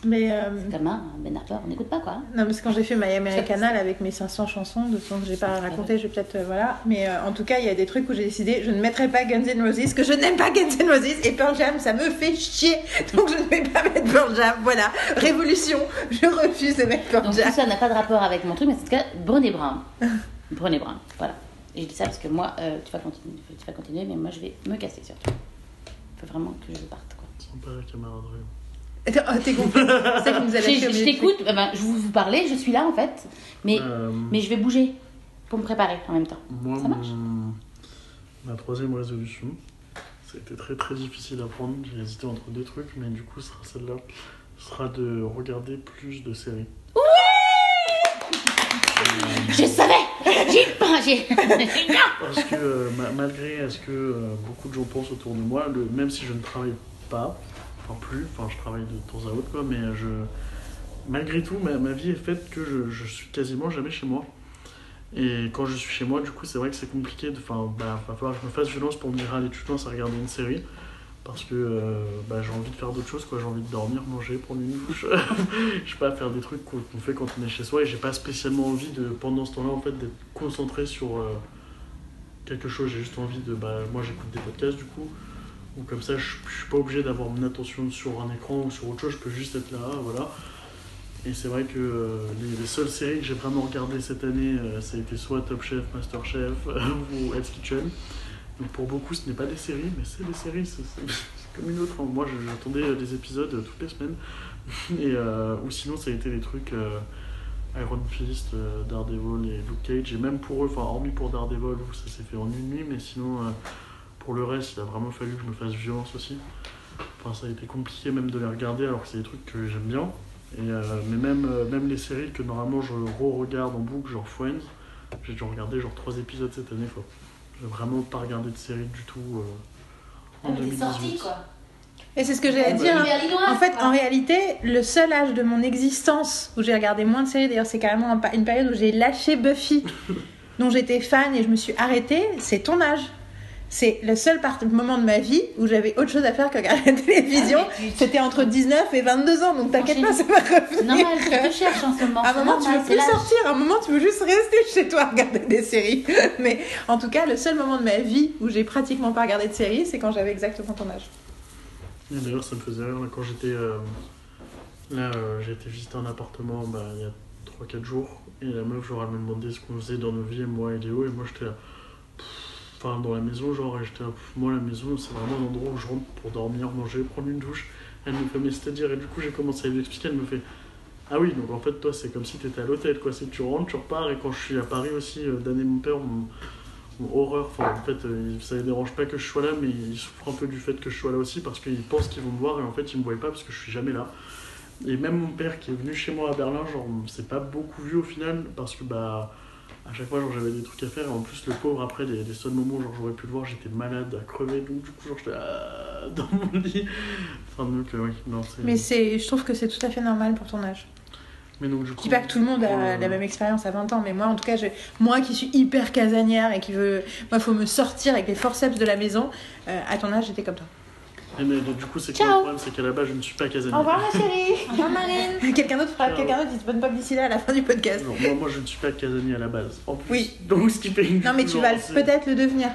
Mais euh, Comme un Ben Harper, on n'écoute pas, quoi. non, parce que quand j'ai fait My Americana avec mes 500 chansons, de sons que j'ai pas raconté, je vais peut-être euh, voilà. Mais euh, en tout cas, il y a des trucs où j'ai décidé, je ne mettrai pas Guns N' Roses, que je n'aime pas Guns N' Roses et Pearl Jam, ça me fait chier. Donc je ne vais pas mettre Pearl Jam. Voilà, révolution. Je refuse de mettre Pearl Donc Jam. tout ça n'a pas de rapport avec mon truc, mais c'est en tout cas Brené Brown. Brené Brown, voilà. Et je dis ça parce que moi, euh, tu, vas continuer, tu vas continuer, mais moi je vais me casser surtout. Il faut vraiment que je parte, quoi. Sympa la camaraderie. Oh, t'es compris. C'est ça qui nous a Je, lâché t'écoute, eh ben, je vous, vous parler, je suis là en fait, mais, Euh, mais je vais bouger pour me préparer en même temps. Moi, Ça marche mon- ma troisième résolution, ça a été très très difficile à prendre. J'ai hésité entre deux trucs, mais du coup, ce sera celle-là. Ce sera de regarder plus de séries. Je savais J'ai pas, j'ai... Parce que euh, ma- malgré ce que euh, beaucoup de gens pensent autour de moi, le, même si je ne travaille pas, enfin plus, enfin je travaille de temps à autre, quoi, mais je, malgré tout, ma, ma vie est faite que je, suis quasiment jamais chez moi. Et quand je suis chez moi, du coup, c'est vrai que c'est compliqué. Enfin, bah, va falloir que je me fasse violence pour me dire, allez, tu te lances à regarder une série. Parce que euh, bah, j'ai envie de faire d'autres choses, quoi. J'ai envie de dormir, manger, prendre une douche. je sais pas, faire des trucs qu'on qu'on fait quand on est chez soi. Et j'ai pas spécialement envie de, pendant ce temps-là, en fait, d'être concentré sur euh, quelque chose. J'ai juste envie de. Bah, moi, j'écoute des podcasts, du coup. Ou comme ça, je, suis pas obligé d'avoir mon attention sur un écran ou sur autre chose. Je peux juste être là, voilà. Et c'est vrai que euh, les, les seules séries que j'ai vraiment regardées cette année, euh, ça a été soit Top Chef, Master Chef ou Hell's Kitchen. Donc pour beaucoup, ce n'est pas des séries, mais c'est des séries, c'est comme une autre. Moi, je- j'attendais euh, des épisodes toutes les semaines. Et, ou sinon, ça a été des trucs Iron Fist, Daredevil et Luke Cage. Et même pour eux, enfin, hormis pour Daredevil, ça s'est fait en une nuit, mais sinon, pour le reste, il a vraiment fallu que je me fasse violence aussi. Enfin, ça a été compliqué même de les regarder, alors que c'est des trucs que j'aime bien. Et, euh, mais même, euh, même les séries que normalement je re-regarde en boucle, genre Friends, j'ai dû regarder genre trois épisodes cette année. Quoi. J'ai vraiment pas regardé de série du tout euh, en 2018. Et c'est ce que j'allais dire. L'hiver En fait, en réalité, le seul âge de mon existence où j'ai regardé moins de séries, d'ailleurs, c'est carrément une période où j'ai lâché Buffy, dont j'étais fan et je me suis arrêtée, c'est ton âge. C'est le seul part- moment de ma vie où j'avais autre chose à faire que regarder la télévision. Ah, tu- C'était entre 19 et 22 ans, donc t'inquiète pas, ça va C'est normal, revenir. te cherches en ce moment. À un moment, tu veux plus sortir. À un moment, tu veux juste rester chez toi, regarder des séries. Mais en tout cas, le seul moment de ma vie où j'ai pratiquement pas regardé de séries, c'est quand j'avais exactement ton âge. Et D'ailleurs, ça me faisait rire quand j'étais. euh, là, euh, j'ai été visiter un appartement bah, il y a 3-4 jours. Et la meuf, genre, elle me demandait ce qu'on faisait dans nos vies, moi et Léo. Et moi, j'étais là. Enfin, dans la maison, genre, j'étais Moi, la maison, c'est vraiment un endroit où je rentre pour dormir, manger, prendre une douche. Elle me fait, mais c'est-à-dire. Et du coup, j'ai commencé à lui expliquer. Elle me fait. Ah oui, donc en fait, toi, c'est comme si t'étais à l'hôtel, quoi. C'est que tu rentres, tu repars. Et quand je suis à Paris aussi, euh, Dan et mon père, on, ont horreur. Enfin, en fait, euh, ça les dérange pas que je sois là, mais ils souffrent un peu du fait que je sois là aussi parce qu'ils pensent qu'ils vont me voir et en fait, ils me voient pas parce que je suis jamais là. Et même mon père qui est venu chez moi à Berlin, genre, on s'est pas beaucoup vu au final parce que bah. À chaque fois, genre, j'avais des trucs à faire. Et en plus, le pauvre, après, les, les seuls moments où genre, j'aurais pu le voir, j'étais malade, à crever. Donc, du coup, genre, j'étais ah, dans mon lit. Enfin, donc, euh, oui, non, c'est. Mais c'est, je trouve que c'est tout à fait normal pour ton âge. Mais donc, du Je dis pas que tout le monde a euh, la même expérience à 20 ans, mais moi, en tout cas, je- moi qui suis hyper casanière et qui veut. Moi, faut me sortir avec les forceps de la maison. euh, à ton âge, j'étais comme toi. Mais, mais, du coup, c'est quoi le problème C'est qu'à la base, je ne suis pas casanier. Au revoir, ma chérie Au revoir, Marine. Quelqu'un d'autre fera, quelqu'un d'autre, il se bonne pas d'ici là à la fin du podcast. Genre, moi, moi, je ne suis pas casanier à la base. En plus. Oui. Donc, ce qui fait que, Non, mais tu vas peut-être le devenir.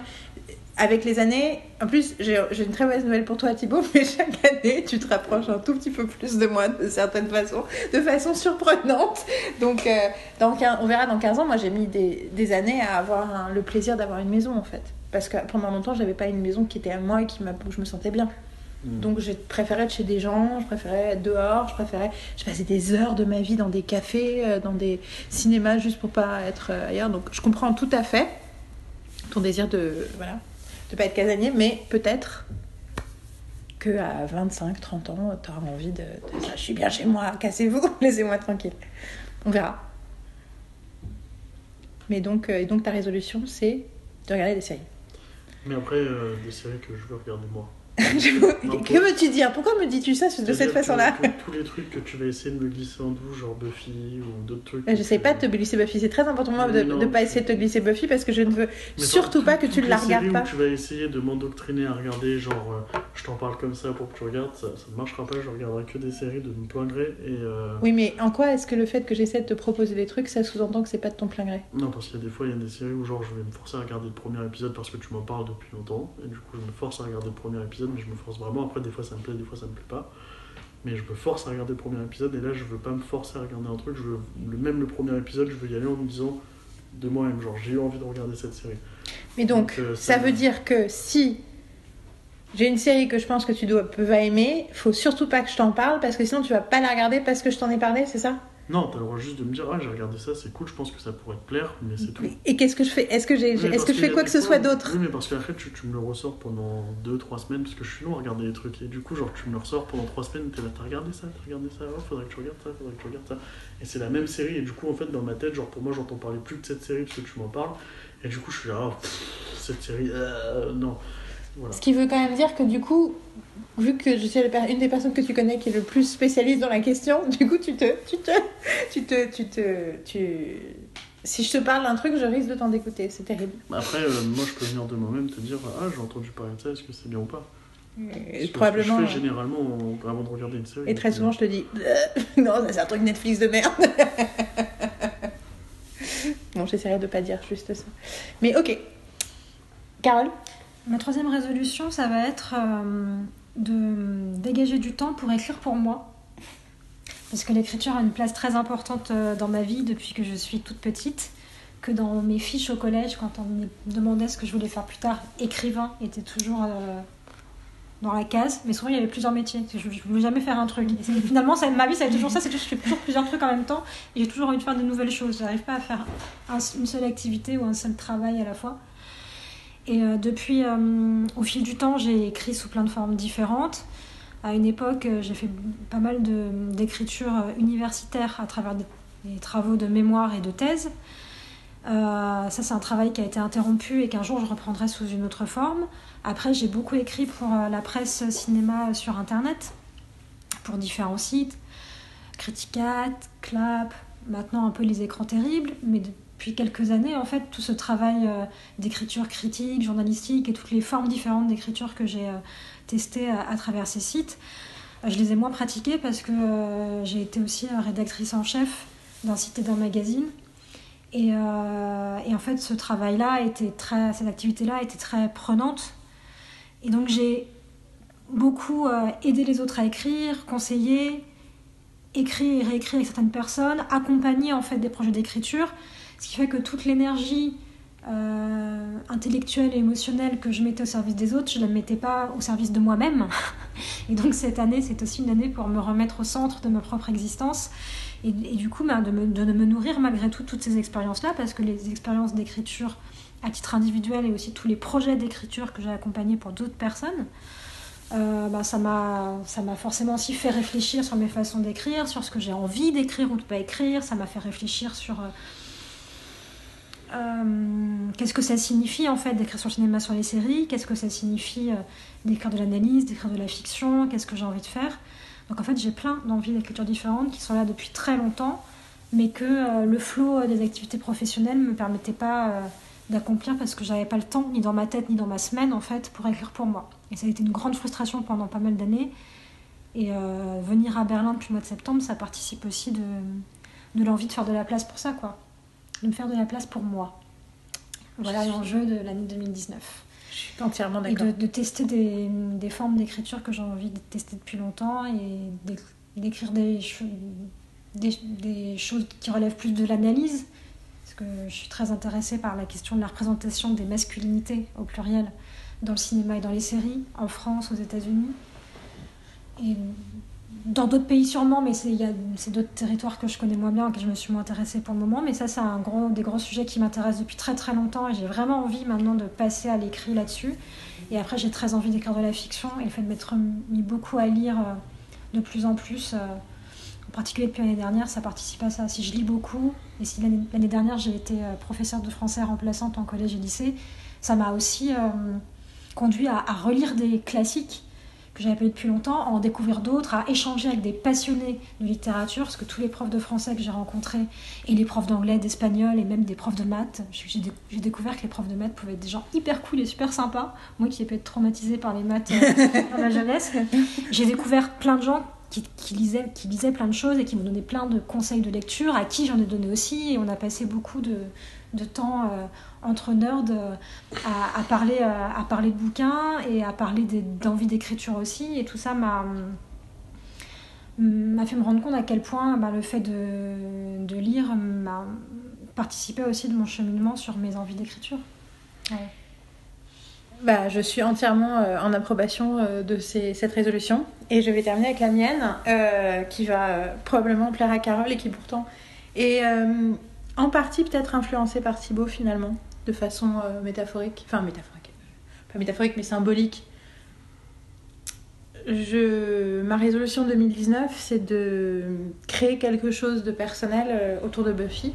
Avec les années, en plus, j'ai une très mauvaise nouvelle pour toi, Thibaut, mais chaque année, tu te rapproches un tout petit peu plus de moi, de certaines façons, de façon surprenante. Donc, euh, dans quin- on verra dans 15 ans, moi, j'ai mis des, des années à avoir un- le plaisir d'avoir une maison, en fait. Parce que pendant longtemps, j'avais pas une maison qui était à moi et qui je me sentais bien. Mm. Donc, j'ai préféré être chez des gens, je préférais être dehors, je préférais. Je passais des heures de ma vie dans des cafés, euh, dans des cinémas, juste pour pas être euh, ailleurs. Donc, je comprends tout à fait ton désir de voilà de pas être casanier, mais peut-être que à 25, 30 ans, tu auras envie de, de ça. Je suis bien chez moi, cassez-vous, laissez-moi tranquille. On verra. Mais donc, euh, et donc ta résolution, c'est de regarder des séries. Mais après, euh, des séries que je veux regarder moi. Que veux-tu dire? Pourquoi me dis-tu ça de cette façon-là? Tous les trucs que tu vas essayer de me glisser en douce, genre Buffy ou d'autres trucs. Je que sais pas de te glisser Buffy, c'est très important pour moi de ne pas essayer de te glisser Buffy parce que je ne veux Mais surtout pas que tu ne la séries regardes pas. Où tu vas essayer de m'endoctriner à regarder, genre, euh, je t'en parle comme ça pour que tu regardes, ça, ça ne marchera pas, je regarderai que des séries de mon plein gré. Et, euh, Oui, mais en quoi est-ce que le fait que j'essaie de te proposer des trucs, ça sous-entend que c'est pas de ton plein gré? Non, parce qu'il y a des fois, il y a des séries où genre, je vais me forcer à regarder le premier épisode parce que tu m'en parles depuis longtemps. Et du coup, je me force à regarder le premier épisode, mais je me force vraiment. Après, des fois, ça me plaît, des fois, ça me plaît pas. Mais je me force à regarder le premier épisode, et là, je veux pas me forcer à regarder un truc. Je veux, le, même le premier épisode, je veux y aller en me disant de moi-même, genre, j'ai eu envie de regarder cette série. Mais donc, Donc, euh, ça ça- veut dire que si j'ai une série que je pense que tu dois, pas aimer, faut surtout pas que je t'en parle parce que sinon tu vas pas la regarder parce que je t'en ai parlé, c'est ça? Non, t'as le droit juste de me dire, ah, j'ai regardé ça, c'est cool, je pense que ça pourrait te plaire, mais c'est tout. Et qu'est-ce que je fais? Est-ce que, j'ai, Oui, mais est-ce que je fais quoi que ce fois- soit d'autre? Oui, mais parce qu'après, tu, tu me le ressors pendant 2-3 semaines, parce que je suis long à regarder les trucs. Et du coup, genre, tu me le ressors pendant 3 semaines, t'es là, t'as regardé ça, t'as regardé ça, oh, faudrait que tu regardes ça, faudrait que tu regardes ça. Et c'est la même série, et du coup, en fait, dans ma tête, genre, pour moi, j'entends parler plus de cette série parce que tu m'en parles. Et du coup, je suis là, oh, pff, cette série, euh, non. Voilà. Ce qui veut quand même dire que du coup, vu que je suis une des personnes que tu connais qui est le plus spécialiste dans la question, du coup tu te, tu te, tu te, tu te, tu... Si je te parle d'un truc, je risque de t'en dégoûter, c'est terrible. Bah Après, euh, moi, je peux venir de moi-même te dire, ah, j'ai entendu parler de ça, est-ce que c'est bien ou pas? Et que probablement. Que je fais généralement en- avant de regarder une série. Et très souvent, je te dis non, c'est un truc Netflix de merde. non, j'essaierai de pas dire juste ça. Mais ok. Carole? Ma troisième résolution, ça va être euh, de dégager du temps pour écrire pour moi. Parce que l'écriture a une place très importante euh, dans ma vie depuis que je suis toute petite. Que dans mes fiches au collège, quand on me demandait ce que je voulais faire plus tard, écrivain était toujours euh, dans la case. Mais souvent, il y avait plusieurs métiers. Je ne voulais jamais faire un truc. Et finalement, ça, ma vie, ça toujours ça. C'est toujours, je fais toujours plusieurs trucs en même temps. Et j'ai toujours envie de faire de nouvelles choses. Je n'arrive pas à faire un- une seule activité ou un seul travail à la fois. Et euh, depuis, euh, au fil du temps, j'ai écrit sous plein de formes différentes. À une époque, euh, j'ai fait pas mal d'écriture universitaire à travers des, travaux de mémoire et de thèse. Ça, c'est un travail qui a été interrompu et qu'un jour je reprendrai sous une autre forme. Après, j'ai beaucoup écrit pour la presse cinéma sur Internet, pour différents sites, Criticat, Clap, maintenant un peu les écrans terribles, mais depuis quelques années, en fait, tout ce travail euh, d'écriture critique, journalistique et toutes les formes différentes d'écriture que j'ai euh, testées à, à travers ces sites, euh, je les ai moins pratiquées parce que euh, j'ai été aussi euh, rédactrice en chef d'un site et d'un magazine. Et, euh, et en fait, ce travail-là était très, cette activité-là était très prenante. Et donc, j'ai beaucoup euh, aidé les autres à écrire, conseillé, écrit et réécrit avec certaines personnes, accompagné en fait des projets d'écriture, ce qui fait que toute l'énergie euh, intellectuelle et émotionnelle que je mettais au service des autres, je ne la mettais pas au service de moi-même. Et donc cette année, c'est aussi une année pour me remettre au centre de ma propre existence Et, du coup, bah, de, me, nourrir malgré tout toutes ces expériences-là, parce que les expériences d'écriture à titre individuel et aussi tous les projets d'écriture que j'ai accompagnés pour d'autres personnes, euh, bah, ça m'a ça m'a forcément aussi fait réfléchir sur mes façons d'écrire, sur ce que j'ai envie d'écrire ou de pas écrire. Ça m'a fait réfléchir sur euh, euh, qu'est-ce que ça signifie en fait d'écrire sur le cinéma, sur les séries, qu'est-ce que ça signifie euh, d'écrire de l'analyse, d'écrire de la fiction, qu'est-ce que j'ai envie de faire? Donc en fait j'ai plein d'envies d'écriture différentes qui sont là depuis très longtemps, mais que euh, le flot des activités professionnelles ne me permettait pas d'accomplir parce que j'avais pas le temps, ni dans ma tête, ni dans ma semaine en fait, pour écrire pour moi. Et ça a été une grande frustration pendant pas mal d'années. Et venir à Berlin depuis le mois de septembre, ça participe aussi de, de l'envie de faire de la place pour ça, quoi. De me faire de la place pour moi. Voilà l'enjeu de l'année 2019. Je suis entièrement Et d'accord. de, de tester des, des formes d'écriture que j'ai envie de tester depuis longtemps et d'éc- d'écrire des, des, des choses qui relèvent plus de l'analyse. Parce que je suis très intéressée par la question de la représentation des masculinités au pluriel dans le cinéma et dans les séries, en France, aux États-Unis. Et dans d'autres pays sûrement, mais c'est d'autres territoires que je connais moins bien, que je me suis moins intéressée pour le moment. Mais ça, c'est un gros, des gros sujets qui m'intéressent depuis très très longtemps et j'ai vraiment envie maintenant de passer à l'écrit là-dessus. Et après, j'ai très envie d'écrire de la fiction et le fait de m'être mis beaucoup à lire euh, de plus en plus, euh, en particulier depuis l'année dernière, ça participe à ça. Si je lis beaucoup, et si l'année dernière j'ai été euh, professeure de français remplaçante en collège et lycée, ça m'a aussi conduit à relire des classiques que j'avais pas lu depuis longtemps, à en découvrir d'autres, à échanger avec des passionnés de littérature, parce que tous les profs de français que j'ai rencontrés, et les profs d'anglais, d'espagnol, et même des profs de maths, j'ai dé- j'ai découvert que les profs de maths pouvaient être des gens hyper cool et super sympas. Moi qui ai pu être traumatisée par les maths euh, dans ma jeunesse, j'ai découvert plein de gens qui, lisaient, qui lisaient plein de choses et qui m'ont donné plein de conseils de lecture, à qui j'en ai donné aussi, et on a passé beaucoup de, de temps euh, entre nerds à, parler, euh, à parler de bouquins et à parler d'envie d'écriture aussi. Et tout ça m'a m'a fait me rendre compte à quel point bah, le fait de, de lire m'a participé aussi de mon cheminement sur mes envies d'écriture. Bah, je suis entièrement euh, en approbation euh, de ces- cette résolution. Et je vais terminer avec la mienne, qui va probablement plaire à Carole et qui pourtant est en partie peut-être influencée par Thibaut finalement, de façon euh, métaphorique. Enfin, métaphorique. Pas métaphorique, mais symbolique. Je... Ma résolution 2019, c'est de créer quelque chose de personnel euh, autour de Buffy.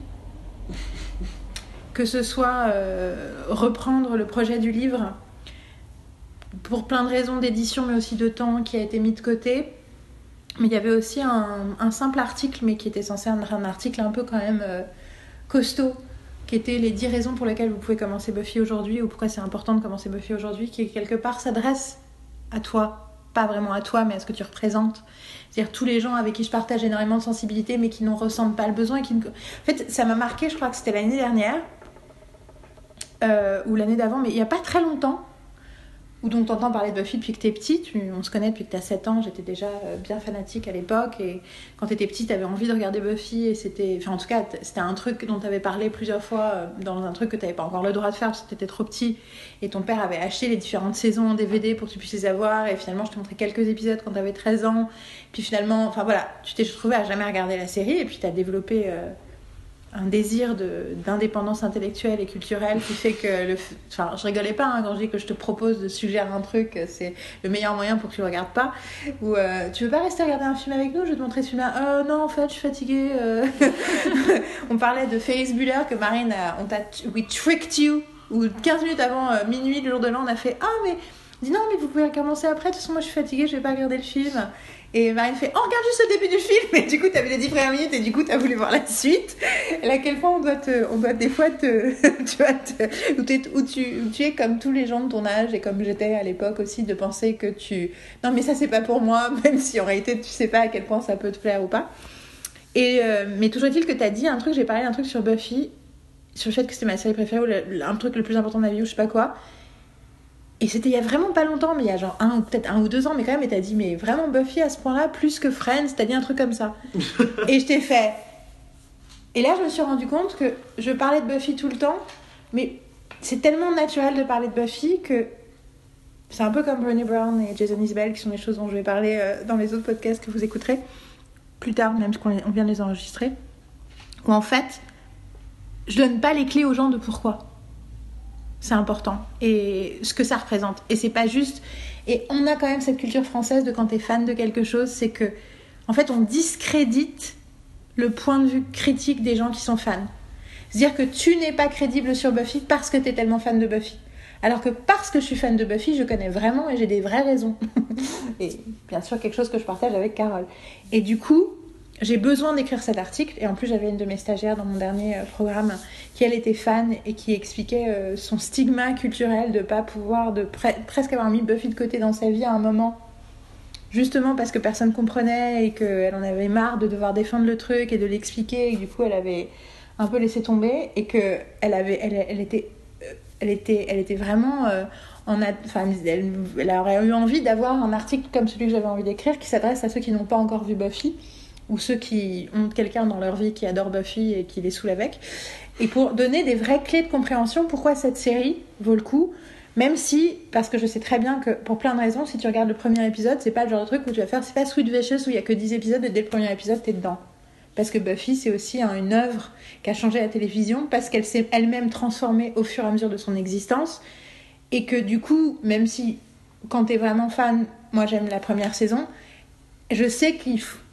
Que ce soit euh, reprendre le projet du livre pour plein de raisons d'édition, mais aussi de temps qui a été mis de côté. Mais il y avait aussi un, simple article, mais qui était censé être un article un peu quand même costaud, qui était les 10 raisons pour lesquelles vous pouvez commencer Buffy aujourd'hui, ou pourquoi c'est important de commencer Buffy aujourd'hui, qui quelque part s'adresse à toi. Pas vraiment à toi, mais à ce que tu représentes. C'est-à-dire tous les gens avec qui je partage énormément de sensibilité, mais qui n'en ressentent pas le besoin. Et qui ne... En fait, ça m'a marqué, je crois que c'était l'année dernière, euh, ou l'année d'avant, mais il n'y a pas très longtemps, où donc t'entends parler de Buffy depuis que t'es petite, tu- on se connaît depuis que t'as 7 ans, j'étais déjà euh, bien fanatique à l'époque, et quand t'étais petite, t'avais envie de regarder Buffy, et c'était, enfin en tout cas, c'était un truc dont t'avais parlé plusieurs fois, euh, dans un truc que t'avais pas encore le droit de faire parce que t'étais trop petit, et ton père avait acheté les différentes saisons en DVD pour que tu puisses les avoir, et finalement je te montrais quelques épisodes quand t'avais 13 ans, puis finalement, enfin voilà, tu t'es retrouvé à jamais regarder la série, et puis t'as développé... euh, un désir d'indépendance intellectuelle et culturelle qui fait que le enfin je rigolais pas hein, quand je dis que je te propose de suggérer un truc euh, c'est le meilleur moyen pour que tu le regardes pas. Ou euh, tu veux pas rester regarder un film avec nous? Je vais te montrer ce film là euh, non en fait je suis fatiguée euh. on parlait de Ferris Bueller que Marine a, on t'a we tricked you. Ou 15 minutes avant minuit le jour de l'an on a fait ah mais dis non mais vous pouvez commencer après. De toute façon moi je suis fatiguée je vais pas regarder le film et Marine fait, oh, regarde juste le début du film. Et du coup, t'as vu les 10 premières minutes et du coup, t'as voulu voir la suite. Et à quel point on doit, on doit des fois te. tu vois, où, tu, es comme tous les gens de ton âge et comme j'étais à l'époque aussi, de penser que tu. Non, mais ça, c'est pas pour moi, même si en réalité, tu sais pas à quel point ça peut te plaire ou pas. Et, euh, mais toujours est-il que t'as dit un truc, j'ai parlé d'un truc sur Buffy, sur le fait que c'était ma série préférée ou un truc le plus important de ma vie ou je sais pas quoi. Et c'était il y a vraiment pas longtemps, mais il y a genre un ou peut-être un ou deux ans, mais quand même, et t'as dit, mais vraiment Buffy à ce point-là, plus que Friends, t'as dit un truc comme ça. et je t'ai fait. Et là, je me suis rendu compte que je parlais de Buffy tout le temps, mais c'est tellement naturel de parler de Buffy que c'est un peu comme Brené Brown et Jason Isbell, qui sont des choses dont je vais parler euh, dans les autres podcasts que vous écouterez. plus tard, même qu'on on vient de les enregistrer, où en fait, je donne pas les clés aux gens de pourquoi. C'est important. Et ce que ça représente. Et c'est pas juste. Et on a quand même cette culture française de quand tu es fan de quelque chose, c'est que, en fait, on discrédite le point de vue critique des gens qui sont fans. C'est-à-dire que tu n'es pas crédible sur Buffy parce que tu es tellement fan de Buffy. Alors que parce que je suis fan de Buffy, je connais vraiment et j'ai des vraies raisons. et bien sûr, quelque chose que je partage avec Carole. Et du coup, j'ai besoin d'écrire cet article. Et en plus, j'avais une de mes stagiaires dans mon dernier euh, programme qui, elle, était fan et qui expliquait euh, son stigma culturel de pas pouvoir, de presque avoir mis Buffy de côté dans sa vie à un moment. Justement parce que personne comprenait et qu'elle en avait marre de devoir défendre le truc et de l'expliquer. Et du coup, elle avait un peu laissé tomber et qu'elle avait, elle, elle était elle était, elle était vraiment euh, en enfin, elle, elle, aurait eu envie d'avoir un article comme celui que j'avais envie d'écrire qui s'adresse à ceux qui n'ont pas encore vu Buffy ou ceux qui ont quelqu'un dans leur vie qui adore Buffy et qui les saoule avec et pour donner des vraies clés de compréhension pourquoi cette série vaut le coup même si, parce que je sais très bien que pour plein de raisons, si tu regardes le premier épisode, c'est pas le genre de truc où tu vas faire, c'est pas Sweet Vicious où il y a que 10 épisodes et dès le premier épisode t'es dedans. Parce que Buffy, c'est aussi une œuvre qui a changé la télévision, parce qu'elle s'est elle-même transformée au fur et à mesure de son existence. Et que du coup, même si, quand t'es vraiment fan, moi j'aime la première saison, je sais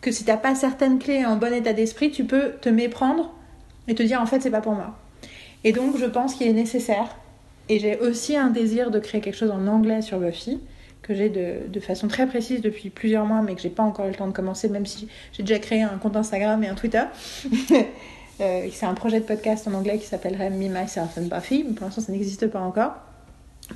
que si t'as pas certaines clés en bon état d'esprit, tu peux te méprendre et te dire en fait c'est pas pour moi. Et donc je pense qu'il est nécessaire, et j'ai aussi un désir de créer quelque chose en anglais sur Buffy, que j'ai de, façon très précise depuis plusieurs mois, mais que j'ai pas encore eu le temps de commencer, même si j'ai déjà créé un compte Instagram et un Twitter. euh, c'est un projet de podcast en anglais qui s'appellerait Me, Myself and Buffy, pour l'instant ça n'existe pas encore.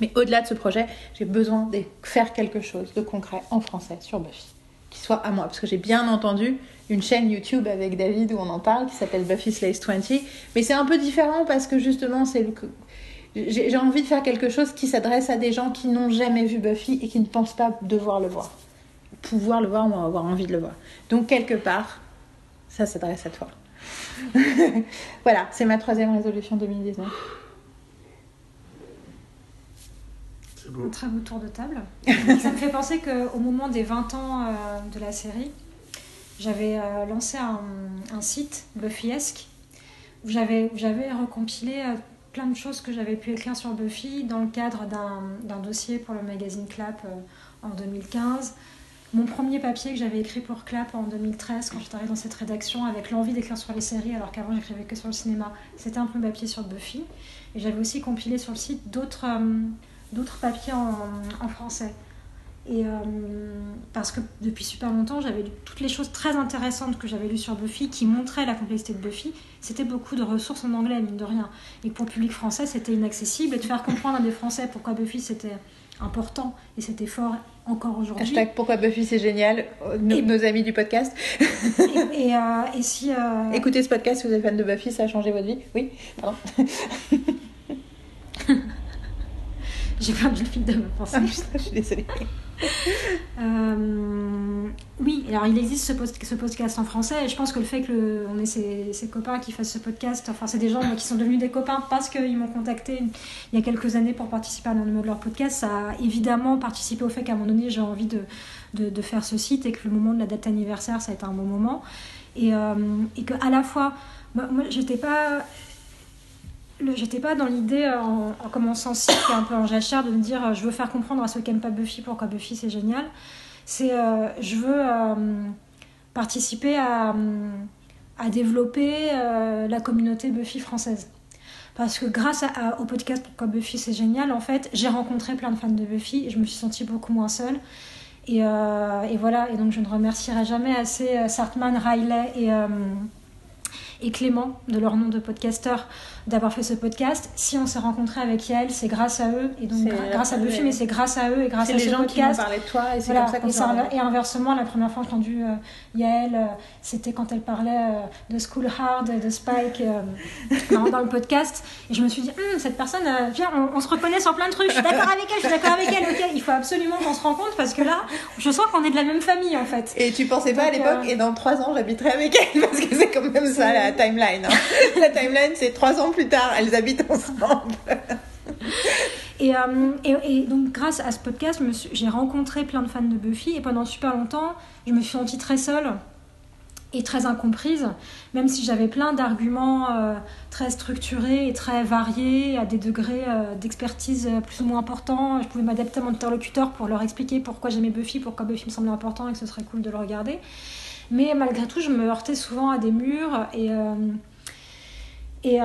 Mais au-delà de ce projet, j'ai besoin de faire quelque chose de concret en français sur Buffy, qui soit à moi, parce que j'ai bien entendu une chaîne YouTube avec David où on en parle, qui s'appelle Buffy Slays 20, mais c'est un peu différent parce que justement c'est le j'ai envie de faire quelque chose qui s'adresse à des gens qui n'ont jamais vu Buffy et qui ne pensent pas devoir le voir. Pouvoir le voir ou avoir envie de le voir. Donc, quelque part, ça s'adresse à toi. voilà, c'est ma troisième résolution 2019. Très beau tour de table. ça me fait penser qu'au moment des 20 ans euh, de la série, j'avais euh, lancé un, un, site Buffyesque où j'avais recompilé euh, plein de choses que j'avais pu écrire sur Buffy dans le cadre d'un dossier pour le magazine Clap euh, en 2015. Mon premier papier que j'avais écrit pour Clap en 2013, quand j'étais arrivée dans cette rédaction, avec l'envie d'écrire sur les séries, alors qu'avant j'écrivais que sur le cinéma, c'était un premier papier sur Buffy. Et j'avais aussi compilé sur le site d'autres euh, papiers en, en, français. Et euh, parce que depuis super longtemps, j'avais lu toutes les choses très intéressantes que j'avais lues sur Buffy qui montraient la complexité de Buffy. C'était beaucoup de ressources en anglais, mine de rien. Et pour le public français, c'était inaccessible. Et de faire comprendre à des Français pourquoi Buffy c'était important et c'était fort encore aujourd'hui. Hashtag pourquoi Buffy c'est génial, nos, amis du podcast. et, euh, et, si. Euh, Écoutez ce podcast si vous êtes fan de Buffy, ça a changé votre vie. Oui, pardon. J'ai perdu le fil de ma pensée. Ah, je suis désolée. Euh, oui, alors il existe ce, ce, podcast en français et je pense que le fait que on ait ces, copains qui fassent ce podcast, enfin c'est des gens qui sont devenus des copains parce qu'ils m'ont contacté il y a quelques années pour participer à un de leurs podcasts, ça a évidemment participé au fait qu'à un moment donné j'ai envie de, de, faire ce site et que le moment de la date anniversaire ça a été un bon moment et, euh, et que à la fois moi, moi j'étais pas j'étais pas dans l'idée euh, en, commençant site et un peu en jachère de me dire euh, je veux faire comprendre à ceux qui n'aiment pas Buffy pourquoi Buffy c'est génial. C'est euh, je veux participer à, à développer la communauté Buffy française. Parce que grâce au podcast Pourquoi Buffy c'est génial, en fait, j'ai rencontré plein de fans de Buffy et je me suis sentie beaucoup moins seule. Et, et voilà, et donc je ne remercierai jamais assez Sartman, Riley et, et Clément, de leur nom de podcasteur, d'avoir fait ce podcast. Si on s'est rencontré avec Yael, c'est grâce à eux, et donc grâce à Buffy, mais c'est grâce à eux et grâce à ce les gens qui ont parlé de toi, et c'est comme ça qu'on et, et inversement, la première fois que j'ai entendu euh, Yael, euh, c'était quand elle parlait euh, de School Hard, de Spike, dans, le podcast, et je me suis dit, hum, cette personne, viens, on, se reconnaît sur plein de trucs, je suis d'accord avec elle, je suis d'accord avec elle, ok, il faut absolument qu'on se rencontre, parce que là, je sens qu'on est de la même famille, en fait. Et tu pensais pas à l'époque, et dans trois ans, j'habiterai avec elle, parce que c'est quand même ça, la timeline. Hein. la timeline, c'est trois ans plus tard, elles habitent ensemble. Euh, et, et, donc, grâce à ce podcast, j'ai rencontré plein de fans de Buffy et pendant super longtemps, je me suis sentie très seule et très incomprise, même si j'avais plein d'arguments euh, très structurés et très variés, à des degrés euh, d'expertise euh, plus ou moins importants. Je pouvais m'adapter à mon interlocuteur pour leur expliquer pourquoi j'aimais Buffy, pourquoi Buffy me semblait important et que ce serait cool de le regarder. Mais malgré tout, je me heurtais souvent à des murs et. Et,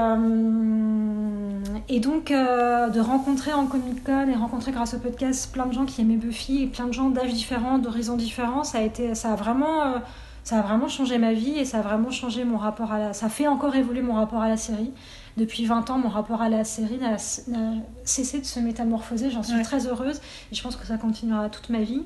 et donc, de rencontrer en Comic Con et rencontrer grâce au podcast plein de gens qui aimaient Buffy et plein de gens d'âges différents, d'horizons différents, ça a, été, ça a vraiment ça a vraiment changé ma vie et ça a vraiment changé mon rapport à la... Ça fait encore évoluer mon rapport à la série. Depuis 20 ans, mon rapport à la série n'a cessé de se métamorphoser. J'en suis très heureuse et je pense que ça continuera toute ma vie.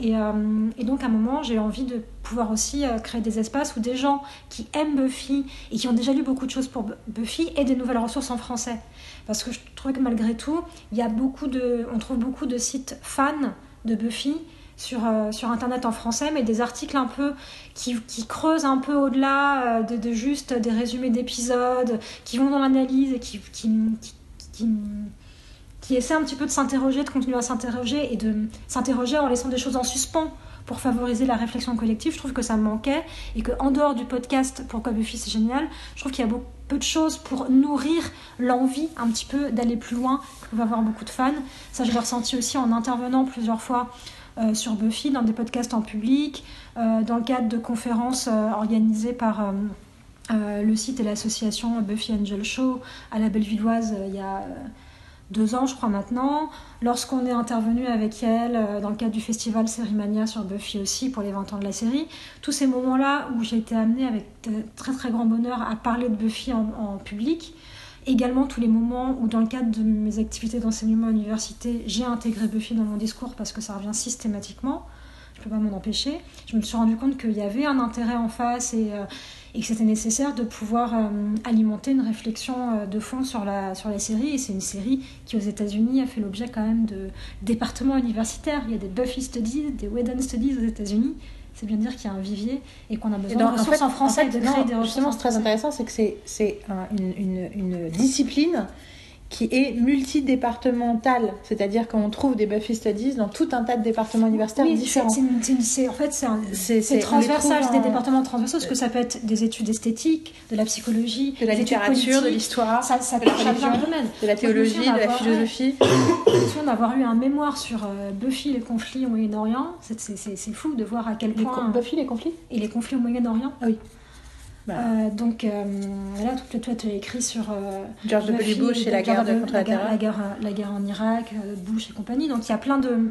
Et, euh, et donc, à un moment, j'ai envie de pouvoir aussi euh, créer des espaces où des gens qui aiment Buffy et qui ont déjà lu beaucoup de choses pour Buffy aient des nouvelles ressources en français. Parce que je trouve que malgré tout, il y a beaucoup de, on trouve beaucoup de sites fans de Buffy sur, euh, sur Internet en français, mais des articles un peu qui, creusent un peu au-delà de, juste des résumés d'épisodes, qui vont dans l'analyse et qui, qui, essaient un petit peu de s'interroger, de continuer à s'interroger et de s'interroger en laissant des choses en suspens pour favoriser la réflexion collective. Je trouve que ça me manquait et que en dehors du podcast Pourquoi Buffy c'est génial, je trouve qu'il y a beaucoup, peu de choses pour nourrir l'envie un petit peu d'aller plus loin. On va avoir beaucoup de fans. Ça, je l'ai ressenti aussi en intervenant plusieurs fois euh, sur Buffy, dans des podcasts en public, euh, dans le cadre de conférences euh, organisées par le site et l'association Buffy Angel Show à la Bellevilloise il y a deux ans, je crois maintenant. Lorsqu'on est intervenu avec elle dans le cadre du festival Sérimania sur Buffy aussi pour les 20 ans de la série, tous ces moments-là où j'ai été amenée avec très très grand bonheur à parler de Buffy en public, Également tous les moments où dans le cadre de mes activités d'enseignement à l'université, j'ai intégré Buffy dans mon discours parce que ça revient systématiquement. Je ne peux pas m'en empêcher. Je me suis rendu compte qu'il y avait un intérêt en face et, euh, et que c'était nécessaire de pouvoir euh, alimenter une réflexion euh, de fond sur la, sur la série. Et c'est une série qui aux États-Unis a fait l'objet quand même de départements universitaires. Il y a des Buffy Studies, des Whedon Studies aux États-Unis c'est bien dire qu'il y a un vivier et qu'on a besoin de ressources en, français, de créer des ressources. Justement, c'est très intéressant, c'est que c'est une, une, une, discipline qui est multidépartementale, c'est-à-dire qu'on trouve des Buffy Studies dans tout un tas de départements universitaires différents. C'est, en fait, c'est transversal, c'est des départements transversaux, parce que ça peut être des études esthétiques, de la psychologie, de la littérature, de l'histoire, ça, ça de, la religion, de la théologie, de la philosophie. J'ai d'avoir eu un mémoire sur euh, Buffy, les conflits au Moyen-Orient. C'est fou de voir à quel point... Buffy, les conflits? Et les conflits au Moyen-Orient. Ah oui. Euh, donc euh, là, tout, toi, tu as écrit sur euh, George W. Bush et la guerre de, contre la, guerre, la, guerre, la guerre en Irak, Bush et compagnie. Donc il y a plein de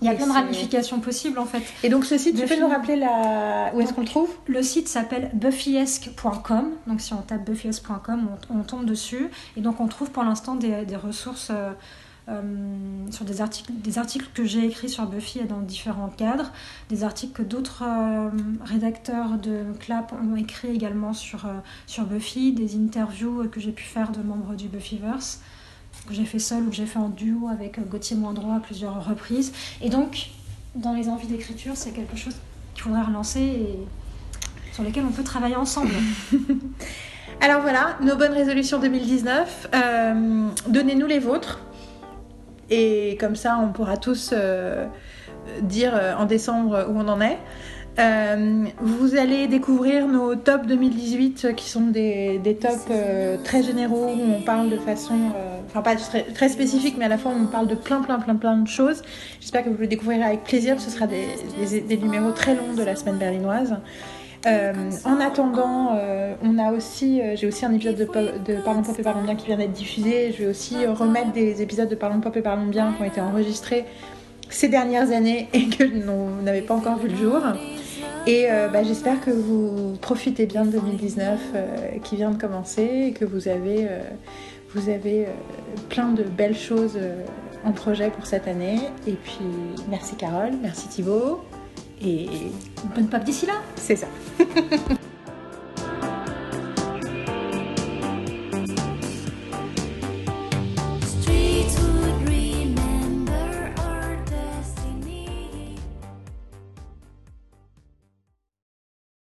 il y a plein de ramifications possibles en fait. Et donc ce site, tu peux nous rappeler la... où est-ce qu'on le trouve? Le site s'appelle buffyesque.com. Donc si on tape buffyesque.com, on, on, tombe dessus. Et donc on trouve pour l'instant des, des, ressources euh, sur des articles, des articles que j'ai écrits sur Buffy et dans différents cadres, des articles que d'autres euh, rédacteurs de Clap ont écrits également sur, euh, sur Buffy, des interviews que j'ai pu faire de membres du Buffyverse, que j'ai fait seul ou que j'ai fait en duo avec Gauthier Moindroit à plusieurs reprises. Et donc, dans les envies d'écriture, c'est quelque chose qu'il faudrait relancer et sur lequel on peut travailler ensemble. Alors voilà, nos bonnes résolutions 2019. Donnez-nous les vôtres. Et comme ça, on pourra tous euh, dire euh, en décembre où on en est. Euh, vous allez découvrir nos tops 2018 qui sont des, tops très généraux où on parle de façon, enfin pas très, spécifique, mais à la fois on parle de plein plein plein plein de choses. J'espère que vous le découvrirez avec plaisir. Ce sera des numéros très longs de la semaine berlinoise. Euh, en attendant, euh, on a aussi, euh, j'ai aussi un épisode de, Parlons Pop et Parlons Bien qui vient d'être diffusé. Je vais aussi remettre des épisodes de Parlons Pop et Parlons Bien qui ont été enregistrés ces dernières années et que vous n'avez pas encore vu le jour. Et bah, j'espère que vous profitez bien de 2019 qui vient de commencer et que vous avez, vous avez plein de belles choses en projet pour cette année. Et puis merci Carole, merci Thibaut. Et bonne pape d'ici là. C'est ça.